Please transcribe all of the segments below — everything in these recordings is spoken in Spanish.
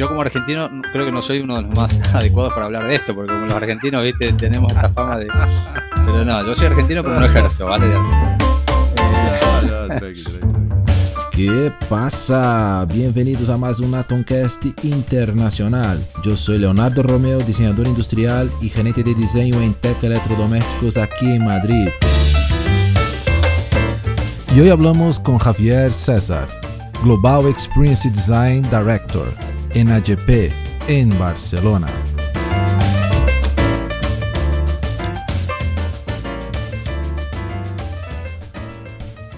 yo como argentino creo que no soy uno de los más adecuados para hablar de esto, porque como los argentinos, viste, tenemos esta fama de... Pero no, yo soy argentino pero no ejerzo, ¿vale? ¿Qué pasa? Bienvenidos a más un Atomcast internacional. Yo soy Leonardo Romeo, diseñador industrial y gerente de diseño en Tech Electrodomésticos aquí en Madrid. Y hoy hablamos con Javier César, Global Experience Design Director en AGP en Barcelona.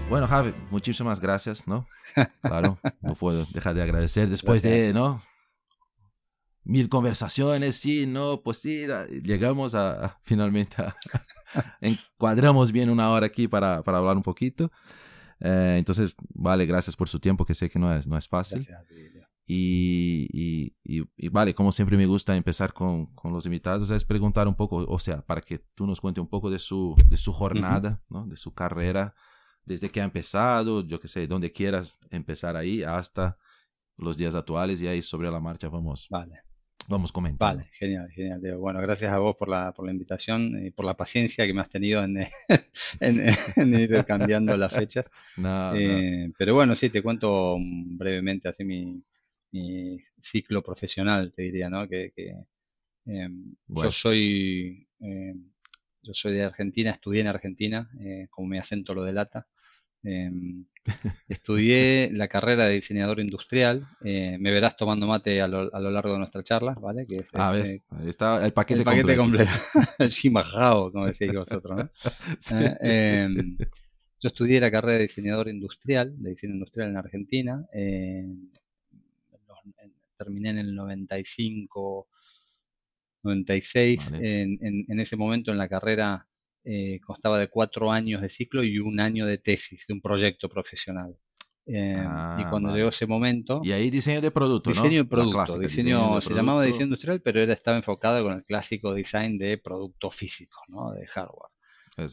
Bueno, Javi, muchísimas gracias, ¿no? Claro, no puedo dejar de agradecer después de, ¿no? Mil conversaciones, sí, no, pues sí, llegamos a, finalmente encuadramos bien una hora aquí para, para hablar un poquito. Eh, entonces, vale, gracias por su tiempo, que sé que no es, no es fácil. Y, y, y, vale, como siempre me gusta empezar con, con, los invitados, es preguntar un poco, o sea, para que tú nos cuentes un poco de su, de su jornada, ¿no? de su carrera, desde que ha empezado, yo que sé, donde quieras empezar ahí hasta los días actuales y ahí sobre la marcha vamos. Vale. Vamos comentando. Vale, genial, genial. Bueno, gracias a vos por la, por la invitación y por la paciencia que me has tenido en, en, ir cambiando las fechas. Eh, pero bueno, sí, te cuento brevemente así mi, mi ciclo profesional, te diría, ¿no? Que, em, yo soy em, yo soy de Argentina, estudié en Argentina, eh, como mi acento lo delata. Em, estudié la carrera de diseñador industrial. Eh, me verás tomando mate a lo, a lo, largo de nuestra charla, ¿vale? Que ah, ves, eh, ahí está el paquete, el paquete completo. el chimajao, como decíais vosotros, ¿no? yo estudié la carrera de diseñador industrial, de diseño industrial en Argentina terminé en el 95, 96. En, en, ese momento en la carrera eh, constaba de cuatro años de ciclo y un año de tesis, de un proyecto profesional. Eh, y ah, cuando llegó ese momento. Y ahí diseño de producto, diseño de producto. diseño, se llamaba diseño industrial, pero era, estaba enfocado con el clásico design de producto físico, ¿no? de hardware.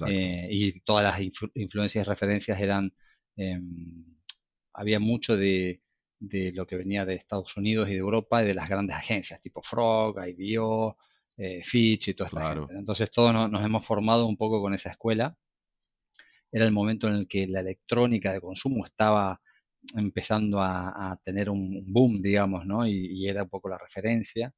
Eh, y todas las influencias y referencias eran. Em, había mucho de de lo que venía de Estados Unidos y de Europa y de las grandes agencias tipo Frog, IDEO, eh, Fitch y toda esta gente. Entonces todos nos, hemos formado un poco con esa escuela. Era el momento en el que la electrónica de consumo estaba empezando a, tener un, boom, digamos, ¿no? Y, era un poco la referencia.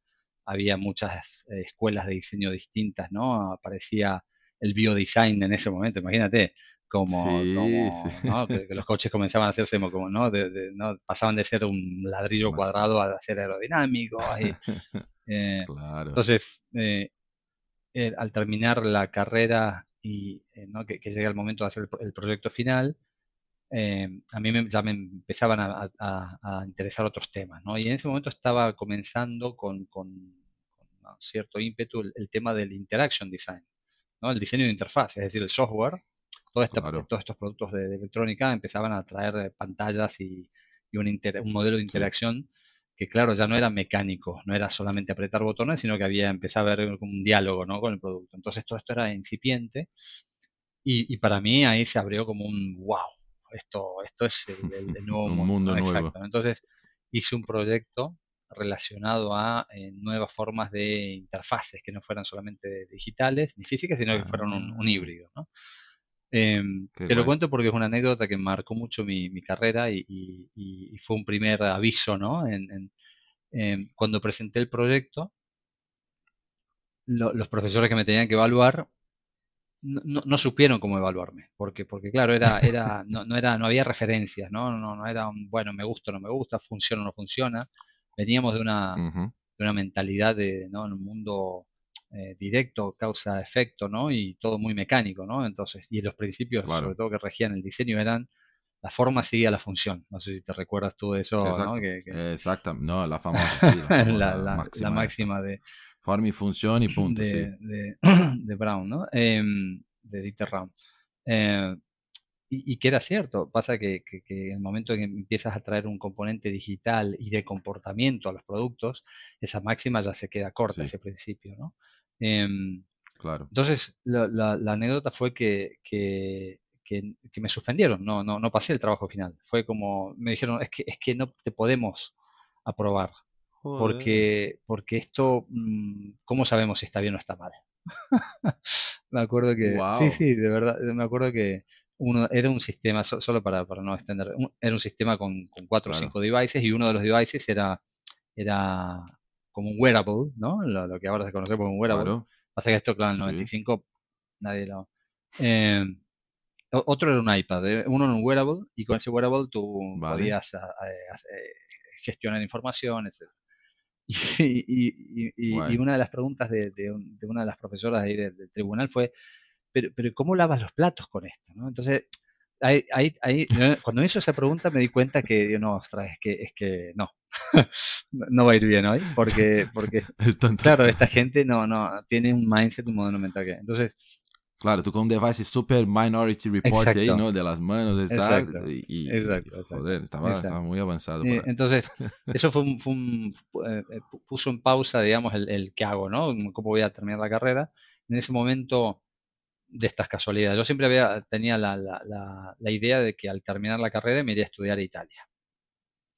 Había muchas escuelas de diseño distintas, ¿no? Aparecía el biodesign en ese momento, imagínate, como, Que, los coches comenzaban a hacerse como, ¿no? ¿no? Pasaban de ser un ladrillo cuadrado a ser aerodinámico. Eh, entonces, eh, al terminar la carrera y eh, que, llega el momento de hacer el, proyecto final, a mí ya me empezaban a, interesar otros temas, ¿no? Y en ese momento estaba comenzando con, con, cierto ímpetu el, el, tema del interaction design, ¿no? El diseño de interfaz, es decir, el software todos estos productos de, electrónica empezaban a traer eh, pantallas y, un, modelo de interacción que, claro, ya no era mecánico, no era solamente apretar botones, sino que había empezado a haber un diálogo ¿no? con el producto. Entonces, todo esto era incipiente y, para mí ahí se abrió como un wow. Esto, esto es el, nuevo mundo. Nuevo. Entonces, hice un proyecto relacionado a eh, nuevas formas de interfaces que no fueran solamente digitales ni físicas, sino que fueran un, un híbrido. ¿no? Em, te lo cuento porque es una anécdota que marcó mucho mi, carrera y, fue un primer aviso, ¿no? En, em, cuando presenté el proyecto, los profesores que me tenían que evaluar no, supieron cómo evaluarme, porque, porque claro, era, era, no, no, era, no había referencias, ¿no? No, no era un, bueno, me gusta o no me gusta, funciona o no funciona. Veníamos de una, de una mentalidad de, ¿no? En un mundo eh, directo, causa-efecto, ¿no? Y todo muy mecánico, ¿no? Entonces, y los principios, sobre todo que regían el diseño, eran la forma seguía la función. No sé si te recuerdas tú de eso, ¿no? Que, Exacto, no, la famosa. la, máxima, de... Forma y función y punto. De, de, Brown, ¿no? Em, de Dieter Raum. Eh, y, que era cierto. Pasa que, en el momento en que empiezas a traer un componente digital y de comportamiento a los productos, esa máxima ya se queda corta, ese principio, ¿no? Em, claro. Entonces, la, anécdota fue que, me suspendieron, no, no, pasé el trabajo final. Fue como, me dijeron, es que, es que no te podemos aprobar. porque, porque esto, mm, ¿cómo sabemos si está bien o está mal? me acuerdo que, sí, sí, de verdad, me acuerdo que uno era un sistema, solo para, para no extender, era un sistema con, con cuatro o cinco devices y uno de los devices era, era como un wearable, ¿no? Lo, que ahora se conoce como un wearable. Pasa que esto, claro, en el 95 nadie lo... Eh, otro era un iPad, eh, uno era un wearable y con ese wearable tú podías eh, gestionar información, etc. Y, una de las preguntas de, una de las profesoras ahí del, tribunal fue, pero, pero ¿cómo lavas los platos con esto? ¿no? Entonces, ahí, ahí, ahí, cuando me hizo esa pregunta me di cuenta que, no, ostras, es que, es que no, no va a ir bien hoy, porque, porque claro, esta gente no, no tiene un mindset, un modelo mental que... Entonces, Claro, tú con un device super Minority Report ahí, ¿no? De las manos, está, exacto, y, exacto, joder, estaba, muy avanzado. entonces, eso fue un, eh, eh, puso en pausa, digamos, el, el qué hago, ¿no? Cómo voy a terminar la carrera. En ese momento de estas casualidades. Yo siempre había, tenía la, la, la, idea de que al terminar la carrera me iría a estudiar a Italia.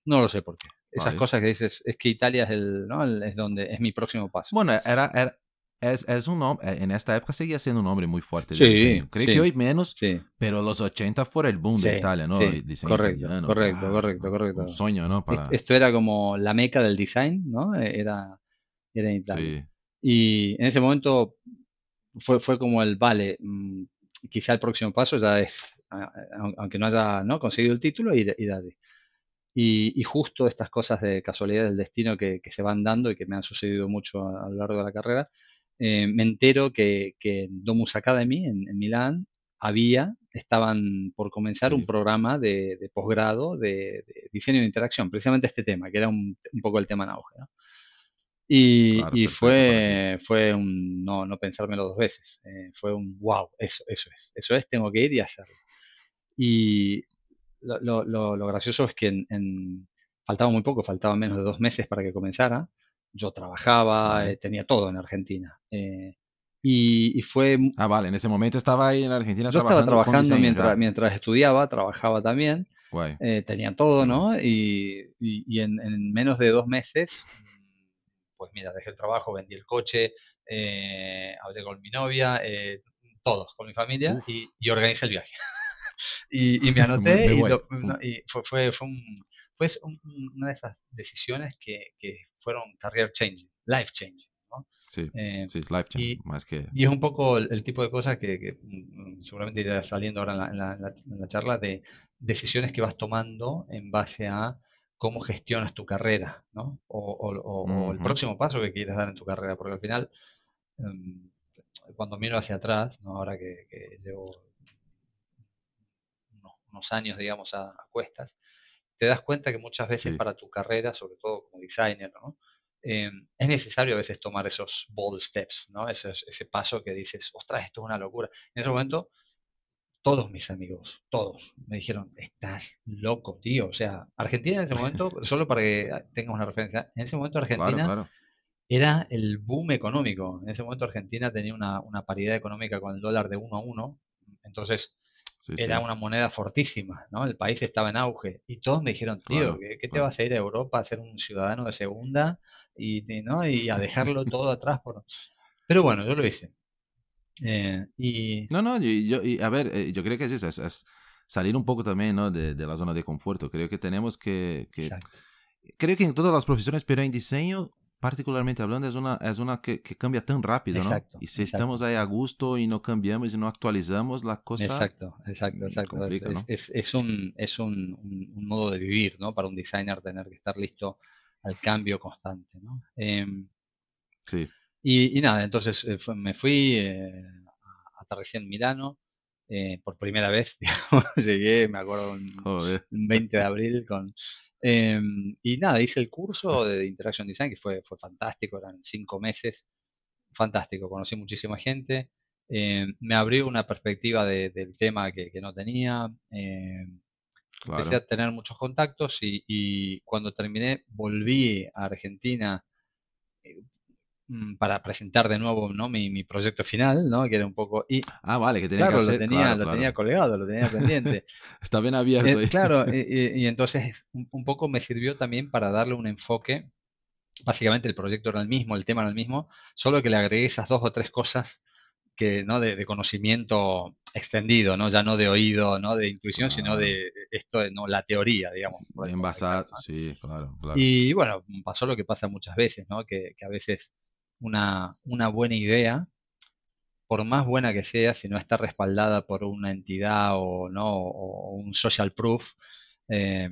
No lo sé por qué. Esas cosas que dices, es que Italia es el, ¿no? es donde es mi próximo paso. Bueno, era, era es, es, un nombre, en esta época seguía siendo un nombre muy fuerte. Sí, Creo que hoy menos, sí. pero los 80 fue el boom de Italia, ¿no? correcto, correcto, correcto, correcto. Un sueño, ¿no? Para... Esto era como la meca del design, ¿no? Era, era en Italia. Y en ese momento fue, fue como el, vale, mm, quizá el próximo paso ya es, aunque no haya ¿no? conseguido el título, ir, ir Y, y, justo estas cosas de casualidad del destino que, que, se van dando y que me han sucedido mucho a, lo largo de la carrera, eh, me entero que, que, en Domus Academy, en, en Milán, había, estaban por comenzar un programa de, de posgrado de, de, diseño de interacción, precisamente este tema, que era un, un poco el tema en auge. ¿no? Y, y fue, fue un no, no pensármelo dos veces. Eh, fue un wow, eso, eso es, eso es, tengo que ir y hacerlo. Y lo, lo, lo gracioso es que en, faltaba muy poco, faltaban menos de dos meses para que comenzara. Yo trabajaba, eh, tenía todo en Argentina. Eh, y, y, fue... Ah, vale, en ese momento estaba ahí en Argentina. Yo estaba trabajando mientras, mientras estudiaba, trabajaba también. tenía todo, ¿no? Y, y, y en, en, menos de dos meses pues mira, dejé el trabajo, vendí el coche, eh, hablé con mi novia, eh, todos, con mi familia y, y, organicé el viaje. y, me anoté y, fue, fue, fue, un, fue una de esas decisiones que, que fueron career changing, life changing. ¿no? Sí, eh, sí, life changing, más que... Y es un poco el, tipo de cosas que, que, mm, seguramente irá saliendo ahora en la, en la charla de decisiones que vas tomando en base a cómo gestionas tu carrera, ¿no? O, el próximo paso que quieres dar en tu carrera, porque al final, em, cuando miro hacia atrás, ¿no? ahora que, llevo unos, años, digamos, a, cuestas, te das cuenta que muchas veces para tu carrera, sobre todo como designer, ¿no? Em, es necesario a veces tomar esos bold steps, ¿no? Ese, ese paso que dices, ostras, esto es una locura. En ese momento todos mis amigos, todos, me dijeron, estás loco, tío. O sea, Argentina en ese momento, solo para que tengas una referencia, en ese momento Argentina era el boom económico. En ese momento Argentina tenía una, paridad económica con el dólar de uno a uno, entonces era una moneda fortísima, ¿no? El país estaba en auge y todos me dijeron, tío, ¿qué, te vas a ir a Europa a ser un ciudadano de segunda y, ¿no? y a dejarlo todo atrás? Por... Pero bueno, yo lo hice. Eh, y... No, no, yo, a ver, eh, yo creo que es eso, es, salir un poco también ¿no? de, de, la zona de confort. Creo que tenemos que... que creo que en todas las profesiones, pero en diseño, particularmente hablando, es una, es una que, que cambia tan rápido, ¿no? Y si estamos ahí a gusto y no cambiamos y no actualizamos, la cosa... Exacto, exacto, exacto. es, es, un, es un, un, modo de vivir, ¿no? Para un designer tener que estar listo al cambio constante, ¿no? Em, sí. Y, nada, entonces eh, me fui, eh, aterricé en Milano eh, por primera vez, digamos, llegué, me acuerdo, un, 20 de abril con... Em, y nada, hice el curso de Interaction Design, que fue, fue fantástico, eran cinco meses, fantástico, conocí muchísima gente, em, me abrió una perspectiva del tema que, que no tenía, em, empecé a tener muchos contactos y, y, cuando terminé volví a Argentina para presentar de nuevo ¿no? mi, mi, proyecto final, ¿no? que era un poco... Y, ah, vale, que tenía que hacer, lo tenía, lo tenía colgado, lo tenía pendiente. Está bien abierto. Eh, claro, y, y, entonces un, poco me sirvió también para darle un enfoque básicamente el proyecto era el mismo, el tema era el mismo, solo que le agregué esas dos o tres cosas que, ¿no? De, conocimiento extendido, ¿no? Ya no de oído, ¿no? De intuición, sino de esto, ¿no? La teoría, digamos. Envasado, sí, claro, claro. Y bueno, pasó lo que pasa muchas veces, ¿no? Que, a veces una, una buena idea, por más buena que sea, si no está respaldada por una entidad o, ¿no? o un social proof, eh,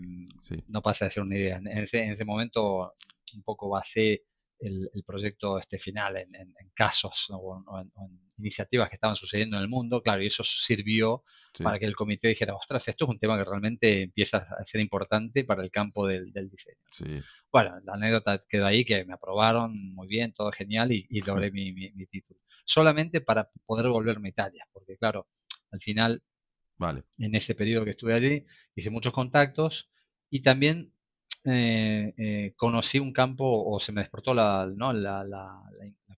no pasa de ser una idea. En ese, en ese momento un poco basé el, proyecto este final en, casos o, en, iniciativas que estaban sucediendo en el mundo, claro, y eso sirvió para que el comité dijera, ostras, esto es un tema que realmente empieza a ser importante para el campo del, diseño. Bueno, la anécdota quedó ahí, que me aprobaron muy bien, todo genial, y, logré mi, título. Solamente para poder volverme a Italia, porque claro, al final, vale. en ese periodo que estuve allí, hice muchos contactos y también eh, eh, conocí un campo o se me despertó la, ¿no? la, la,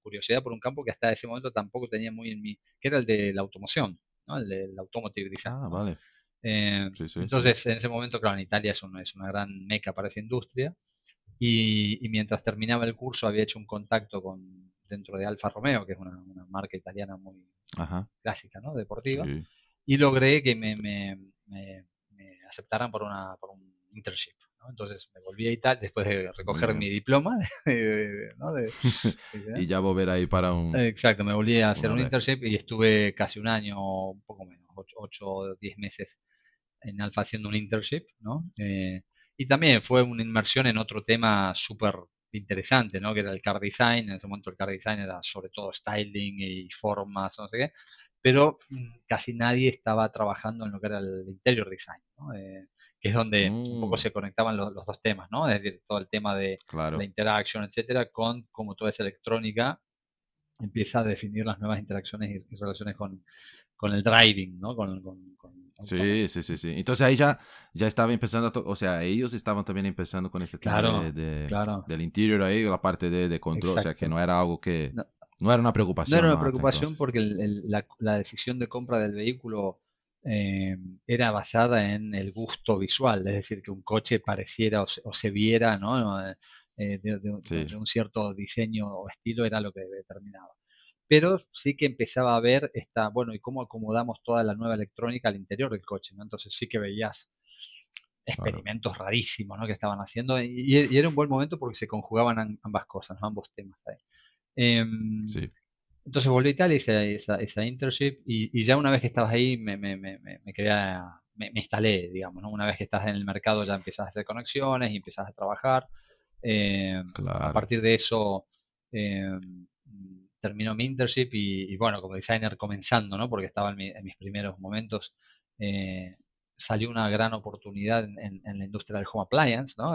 curiosidad por un campo que hasta ese momento tampoco tenía muy en mí, que era el de la automoción, ¿no? el de la automotive design. Ah, vale. Eh, entonces, en ese momento, claro, en Italia es una, es una gran meca para esa industria. Y, mientras terminaba el curso había hecho un contacto con dentro de Alfa Romeo, que es una, marca italiana muy clásica, ¿no? Deportiva. Y logré que me, me, me, aceptaran por, una, por un internship. Entonces me volví a Italia después de recoger mi diploma. y ya volver ahí para un... Exacto, me volví a hacer un internship y estuve casi un año, un poco menos, 8 o 10 meses en Alfa haciendo un internship, ¿no? Eh, y también fue una inmersión en otro tema súper interesante, ¿no? Que era el car design. En ese momento el car design era sobre todo styling y formas, no sé qué. Pero mm, casi nadie estaba trabajando en lo que era el interior design, ¿no? Eh, que es donde un poco mm. se conectaban los, dos temas, ¿no? Es decir, todo el tema de la interacción, etcétera, con cómo toda esa electrónica empieza a definir las nuevas interacciones y, relaciones con, el driving, ¿no? Con, sí, sí, sí, sí. Entonces ahí ya, ya estaba empezando, o sea, ellos estaban también empezando con este tema de, del interior ahí, la parte de, control, o sea, que no era algo que... No, era una preocupación. No era una preocupación porque la, la, decisión de compra del vehículo eh, era basada en el gusto visual, es decir, que un coche pareciera o se, viera ¿no? Eh, de, un cierto diseño o estilo era lo que determinaba. Pero sí que empezaba a ver esta, bueno, y cómo acomodamos toda la nueva electrónica al interior del coche, ¿no? Entonces sí que veías experimentos rarísimos, ¿no? Que estaban haciendo y, era un buen momento porque se conjugaban ambas cosas, ambos temas ahí. Em, sí. Entonces volví a Italia, hice esa, esa internship y, ya una vez que estabas ahí me, me, me, me quedé, me, instalé, digamos, ¿no? Una vez que estás en el mercado ya empiezas a hacer conexiones y empiezas a trabajar. Eh, a partir de eso eh, terminó mi internship y, bueno, como designer comenzando, ¿no? Porque estaba en, mis primeros momentos, eh, salió una gran oportunidad en, la industria del home appliance, ¿no?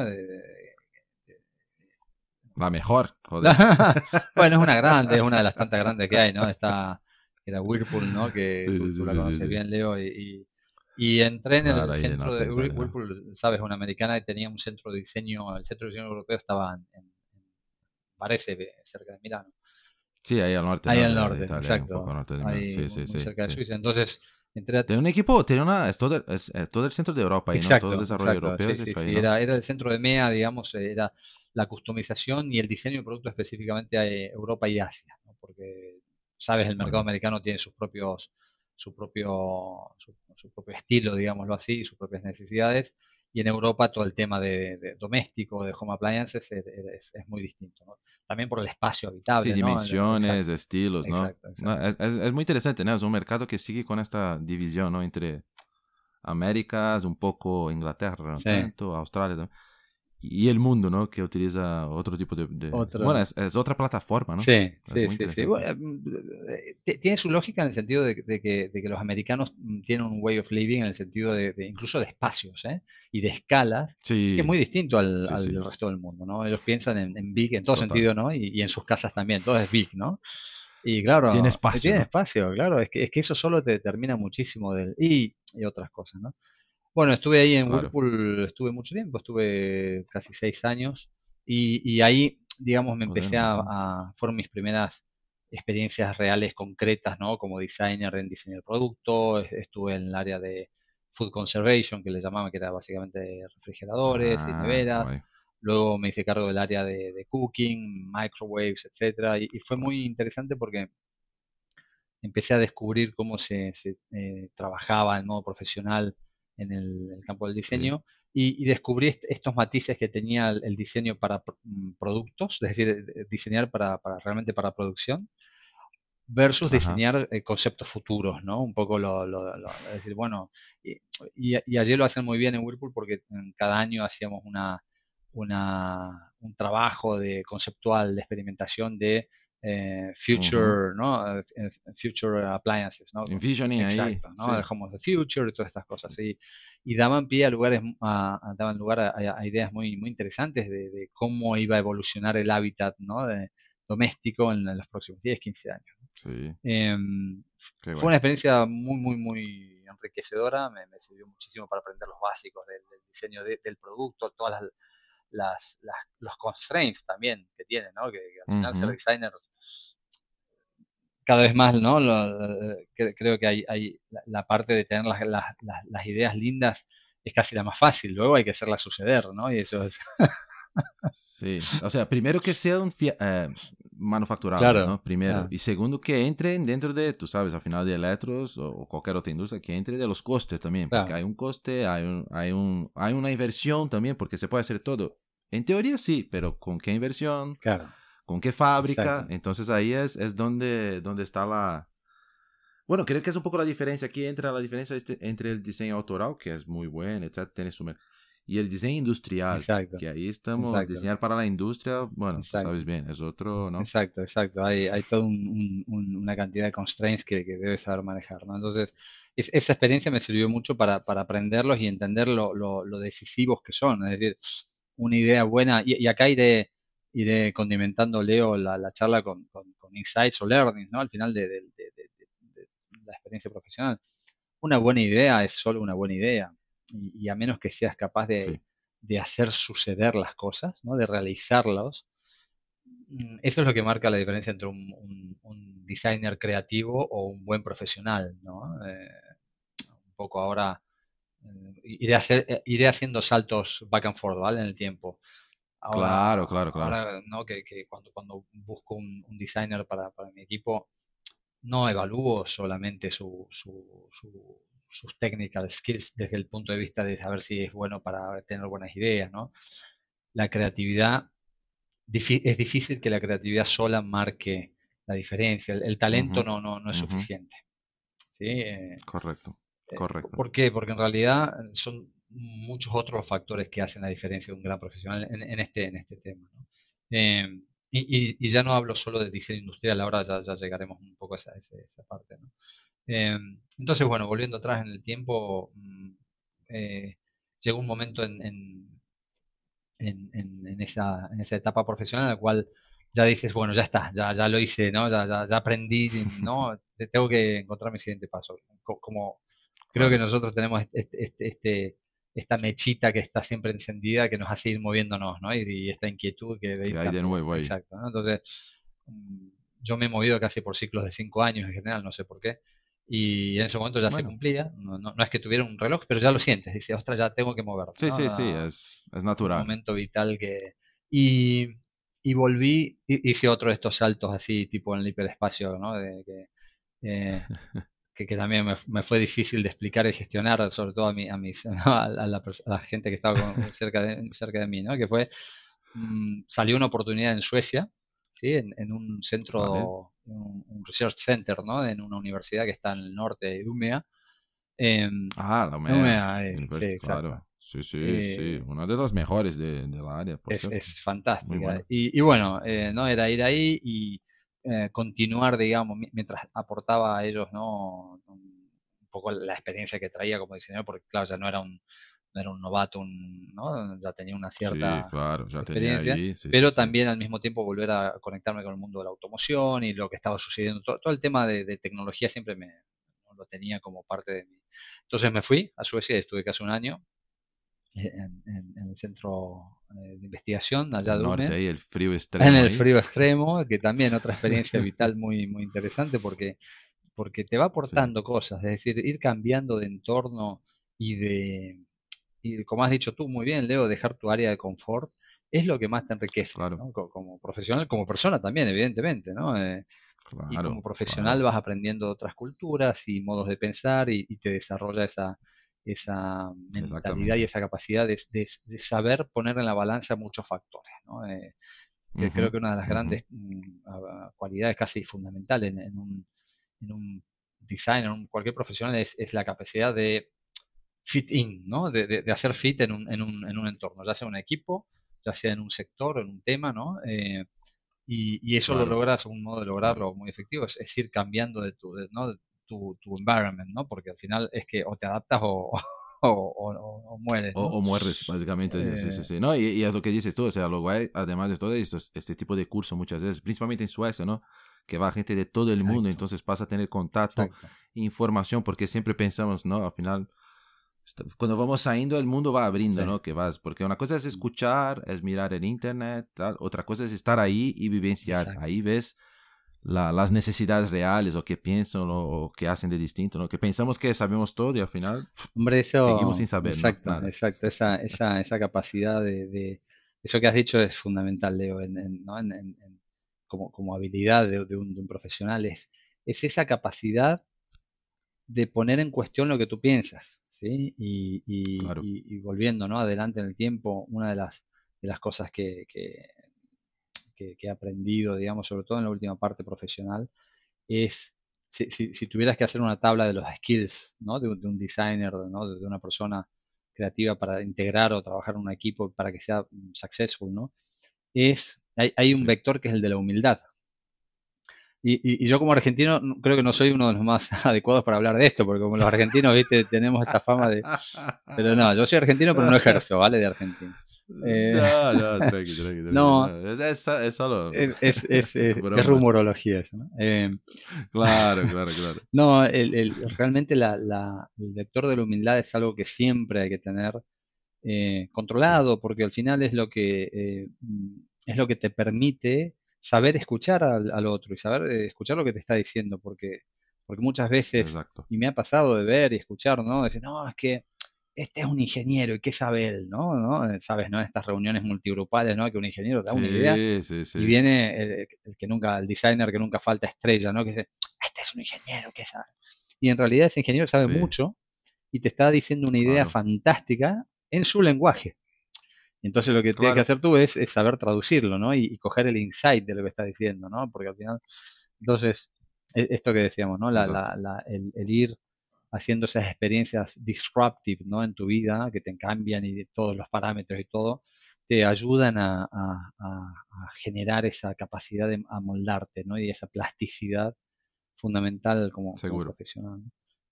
La mejor, joder. bueno, es una grande, es una de las tantas grandes que hay, ¿no? Está, era Whirlpool, ¿no? Que tú, la conoces bien, Leo, y, y, entré en el centro de, Whirlpool, sabes, una americana y tenía un centro de diseño, el centro de diseño europeo estaba en, parece, cerca de Milano. Sí, ahí al norte. Ahí al norte, exacto. ahí, sí, sí, sí, cerca de Suiza. Entonces, entré a... Tiene un equipo, tiene una, es todo, es, todo el centro de Europa, y ¿no? Todo el desarrollo europeo. Sí, sí, sí, era, era el centro de MEA, digamos, era la customización y el diseño de productos específicamente a Europa y Asia, porque sabes, el mercado americano tiene sus propios, su propio, su, propio estilo, digámoslo así, sus propias necesidades, y en Europa todo el tema de, doméstico, de home appliances es, muy distinto, También por el espacio habitable. Sí, dimensiones, estilos, ¿no? es, muy interesante, ¿no? Es un mercado que sigue con esta división, ¿no? Entre Américas, un poco Inglaterra, tanto, Australia, también y el mundo, ¿no? Que utiliza otro tipo de... Bueno, es, otra plataforma, ¿no? Sí, sí, sí. sí. Mm, eh, tiene su lógica en el sentido de, que, de, que, los americanos mm, tienen un way of living en el sentido de, incluso de espacios ¿eh? y de escalas, que es muy distinto al, resto del mundo, ¿no? Ellos piensan en, big en todo sentido, ¿no? Y, en sus casas también, todo es big, ¿no? Y claro, tiene espacio. Tiene espacio, claro, es que, es que eso solo te determina muchísimo del... Y, y otras cosas, ¿no? Bueno, estuve ahí en Whirlpool, estuve mucho tiempo, estuve casi seis años y, ahí, digamos, me empecé a, a, fueron mis primeras experiencias reales concretas, ¿no? Como designer en diseño de producto, estuve en el área de food conservation, que le llamaban, que era básicamente refrigeradores y ah, neveras. luego me hice cargo del área de, cooking, microwaves, etcétera, y, fue muy interesante porque empecé a descubrir cómo se, eh, trabajaba en modo profesional en el, campo del diseño y, descubrí estos matices que tenía el, diseño para mm, productos, es decir, diseñar para, realmente para producción versus diseñar eh, conceptos futuros, ¿no? Un poco lo, es decir, bueno, y, y, ayer lo hacen muy bien en Whirlpool porque cada año hacíamos una, una, un trabajo de conceptual de experimentación de eh, future, ¿no? Eh, future appliances, ¿no? Envisioning Exacto, ¿no? Sí. Home of the Future y todas estas cosas. Y, y daban pie a lugares, a, daban lugar a, ideas muy, muy interesantes de, de, cómo iba a evolucionar el hábitat, ¿no? De, doméstico en, los próximos 10, 15 años. Sí. Em, fue una experiencia muy, muy, muy enriquecedora, me, sirvió muchísimo para aprender los básicos del, diseño del producto, todas las, las, los constraints también que tiene, ¿no? Que, al final ser designer cada vez más, ¿no? creo que hay, hay la, parte de tener las, las, las, ideas lindas es casi la más fácil, luego hay que hacerlas suceder, ¿no? Y eso es... sí, o sea, primero que sea un eh, manufacturado, ¿no? Primero. Y segundo, que entren dentro de, tú sabes, al final de electros o, cualquier otra industria, que entre de los costes también, porque hay un coste, hay, un, hay, un, hay una inversión también, porque se puede hacer todo. En teoría sí, pero ¿con qué inversión? Claro. ¿Con qué fábrica? Entonces ahí es, es donde, donde está la... Bueno, creo que es un poco la diferencia. Aquí entra la diferencia este, entre el diseño autoral, que es muy bueno, etc. Tiene su y el diseño industrial. Exacto. Que ahí estamos, diseñar para la industria, bueno, sabes bien, es otro, ¿no? Exacto, exacto. Hay, hay toda un, una cantidad de constraints que, que, debes saber manejar, ¿no? Entonces, esa experiencia me sirvió mucho para, para aprenderlos y entender lo, lo, decisivos que son. Es decir, una idea buena, y, acá iré, iré condimentando, Leo, la, la charla con, con, insights o learnings, ¿no? Al final de, de, de la experiencia profesional. Una buena idea es solo una buena idea y, a menos que seas capaz de, hacer suceder las cosas, ¿no? de realizarlos, mm, eso es lo que marca la diferencia entre un, designer creativo o un buen profesional. ¿no? Eh, un poco ahora eh, iré, hacer, eh, iré, haciendo saltos back and forth ¿vale? en el tiempo. Claro, claro, claro. Ahora, ¿no? que, cuando, cuando busco un, designer para, para, mi equipo, no evalúo solamente su, su, sus technical skills desde el punto de vista de saber si es bueno para tener buenas ideas, ¿no? La creatividad, es difícil que la creatividad sola marque la diferencia. El, talento no, no, no es suficiente. ¿sí? Eh, correcto, eh, correcto. ¿Por qué? Porque en realidad son muchos otros factores que hacen la diferencia de un gran profesional en, este, en este tema. ¿no? Eh, y, y, ya no hablo solo de diseño industrial, ahora ya, ya llegaremos un poco a esa, esa, esa parte. ¿no? Em, entonces, bueno, volviendo atrás en el tiempo, mm, eh, llegó un momento en, en, esa, en esa etapa profesional en la cual ya dices, bueno, ya está, ya, ya lo hice, ¿no? Ya, ya, ya aprendí, ¿no? Tengo que encontrar mi siguiente paso. Como creo que nosotros tenemos este, este, este, esta mechita que está siempre encendida que nos hace ir moviéndonos, ¿no? Y, esta inquietud que... De hay de nuevo ahí. Exacto, ¿no? Entonces, mm, yo me he movido casi por ciclos de cinco años en general, no sé por qué. Y en ese momento ya se cumplía. No, no, es que tuviera un reloj, pero ya lo sientes. Dice, ostras, ya tengo que moverlo. Sí, sí, sí, es, es natural. Un momento vital que. Y, y volví, hice otro de estos saltos así, tipo en el hiperespacio, ¿no? De, que, eh, que, también me, fue difícil de explicar y gestionar, sobre todo a, mi, a, mis, a, la, gente que estaba cerca, de, cerca de mí, ¿no? Que fue. Mm, salió una oportunidad en Suecia ¿sí? en, un centro, un, research center, ¿no? en una universidad que está en el norte de Umea. Em, ah, la Umea. Eh, sí, claro. Sí, sí, sí. Eh, una de las mejores de, la área. es, es, fantástica. Y, bueno, eh, no era ir ahí y continuar, digamos, mientras aportaba a ellos, ¿no? Un poco la experiencia que traía como diseñador, porque claro, ya no era un, era un novato, ¿no? ya tenía una cierta experiencia, pero también al mismo tiempo volver a conectarme con el mundo de la automoción y lo que estaba sucediendo. Todo, el tema de, tecnología siempre me lo tenía como parte de mí. Entonces me fui a Suecia y estuve casi un año en, el centro eh, de investigación allá de norte, el frío extremo. En el frío extremo, que también otra experiencia vital muy, muy interesante porque, porque te va aportando cosas, es decir, ir cambiando de entorno y de, y como has dicho tú muy bien, Leo, dejar tu área de confort es lo que más te enriquece, como profesional, como persona también, evidentemente, ¿no? Eh, y como profesional vas aprendiendo otras culturas y modos de pensar y, te desarrolla esa, esa mentalidad y esa capacidad de, saber poner en la balanza muchos factores. ¿no? Eh, creo que una de las grandes mm, cualidades casi fundamentales en, un, en un design, en cualquier profesional, es, la capacidad de fit in, ¿no? de, hacer fit en un, en, un, en un entorno, ya sea un equipo, ya sea en un sector, en un tema, ¿no? Eh, y, eso lo logras, un modo de lograrlo muy efectivo es, ir cambiando de tu, ¿no? Tu, tu, environment, ¿no? Porque al final es que o te adaptas o, o, mueres. O, mueres, básicamente. sí, sí, sí. Eh. No, y, y, es lo que dices tú, o sea, lo guay, además de todo esto, este tipo de curso muchas veces, principalmente en Suecia, ¿no? Que va gente de todo el mundo, entonces pasa a tener contacto, información, porque siempre pensamos, ¿no? Al final cuando vamos saliendo el mundo va abriendo, ¿no? Que vas, porque una cosa es escuchar, es mirar el internet, tal, otra cosa es estar ahí y vivenciar. Ahí ves las necesidades reales o qué piensan o, qué hacen de distinto, ¿no? Que pensamos que sabemos todo y al final Hombre, eso, seguimos sin saber. Exacto, exacto. Esa, esa, esa capacidad de, Eso que has dicho es fundamental, Leo, en, ¿no? en, como, como habilidad de, un, de un profesional. Es, es esa capacidad de poner en cuestión lo que tú piensas, ¿sí? Y, y, volviendo ¿no? adelante en el tiempo, una de las, de las cosas que, que, he aprendido, digamos, sobre todo en la última parte profesional, es si, si, tuvieras que hacer una tabla de los skills ¿no? de, un designer, ¿no? de, una persona creativa para integrar o trabajar en un equipo para que sea successful, ¿no? es, hay, hay un vector que es el de la humildad. Y, yo como argentino creo que no soy uno de los más adecuados para hablar de esto, porque como los argentinos, viste, tenemos esta fama de... Pero no, yo soy argentino, pero no ejerzo, ¿vale? De argentino. Eh, no, no, tranqui, tranqui, No, es, es, solo... Es, es, es rumorología eso, ¿no? Eh, claro, claro, claro. No, el, el, realmente la, la, el vector de la humildad es algo que siempre hay que tener eh, controlado, porque al final es lo que, es lo que te permite saber escuchar al, otro y saber escuchar lo que te está diciendo, porque, porque muchas veces, y me ha pasado de ver y escuchar, ¿no? Decir, no, es que este es un ingeniero y qué sabe él, ¿no? ¿no? Eh, Sabes, ¿no? Estas reuniones multigrupales, ¿no? Que un ingeniero da una idea y viene el, que nunca, el designer que nunca falta estrella, ¿no? Que dice, este es un ingeniero, ¿qué sabe? Y en realidad ese ingeniero sabe mucho y te está diciendo una idea fantástica en su lenguaje. Entonces lo que tienes que hacer tú es, saber traducirlo, ¿no? Y, coger el insight de lo que está diciendo, ¿no? Porque al final, entonces, e, esto que decíamos, ¿no? La, la, el, ir haciendo esas experiencias disruptive, ¿no? En tu vida, que te cambian y de todos los parámetros y todo, te ayudan a, generar esa capacidad de amoldarte, ¿no? Y esa plasticidad fundamental como, como profesional.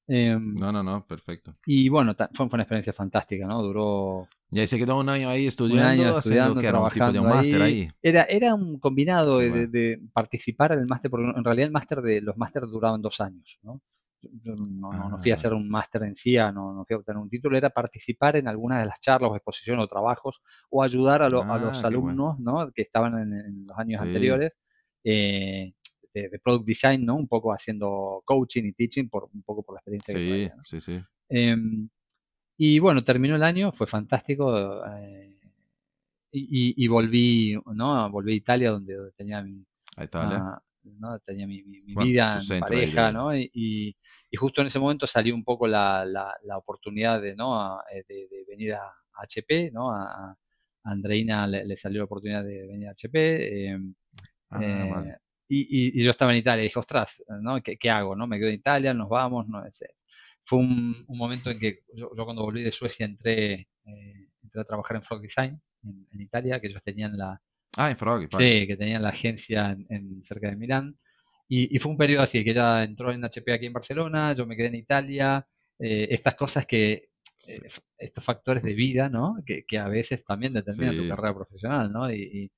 Em, no, no, no, perfecto. Y bueno, fue, una experiencia fantástica, ¿no? Duró... Y ahí se quedó un año ahí estudiando, haciendo que era un tipo de un máster ahí. Era, era un combinado de, participar en el máster, porque en realidad el máster de los másteres duraban dos años, ¿no? Yo no, no, fui a ah. hacer un máster en sí, no, no fui a obtener un título, era participar en alguna de las charlas o exposiciones o trabajos o ayudar a, a los ah, alumnos ¿no? que estaban en, los años anteriores eh, de, product design, ¿no? Un poco haciendo coaching y teaching, por un poco por la experiencia que traía, Sí, sí. Em, y bueno, terminó el año, fue fantástico. Eh, y, volví, ¿no? Volví a Italia, donde, tenía mi, ah, ¿no? tenía mi, vida en pareja, ¿no? Y, justo en ese momento salió un poco la, la, oportunidad de, ¿no? Eh, de, venir a, HP, ¿no? A, Andreina le, salió la oportunidad de venir a HP. Em, ah, eh, y, yo estaba en Italia y dije, ostras, ¿no? ¿Qué, ¿qué, hago? ¿no? Me quedo en Italia, nos vamos, no Fue un, un, momento en que yo, cuando volví de Suecia entré, eh, entré a trabajar en Frog Design en, Italia, que ellos tenían la... Ah, en Frog. Sí, que tenían la agencia en, cerca de Milán. Y, fue un periodo así, que ella entró en HP aquí en Barcelona, yo me quedé en Italia, eh, estas cosas que, eh, estos factores de vida, ¿no? Que, que a veces también determinan tu carrera profesional, ¿no? Y,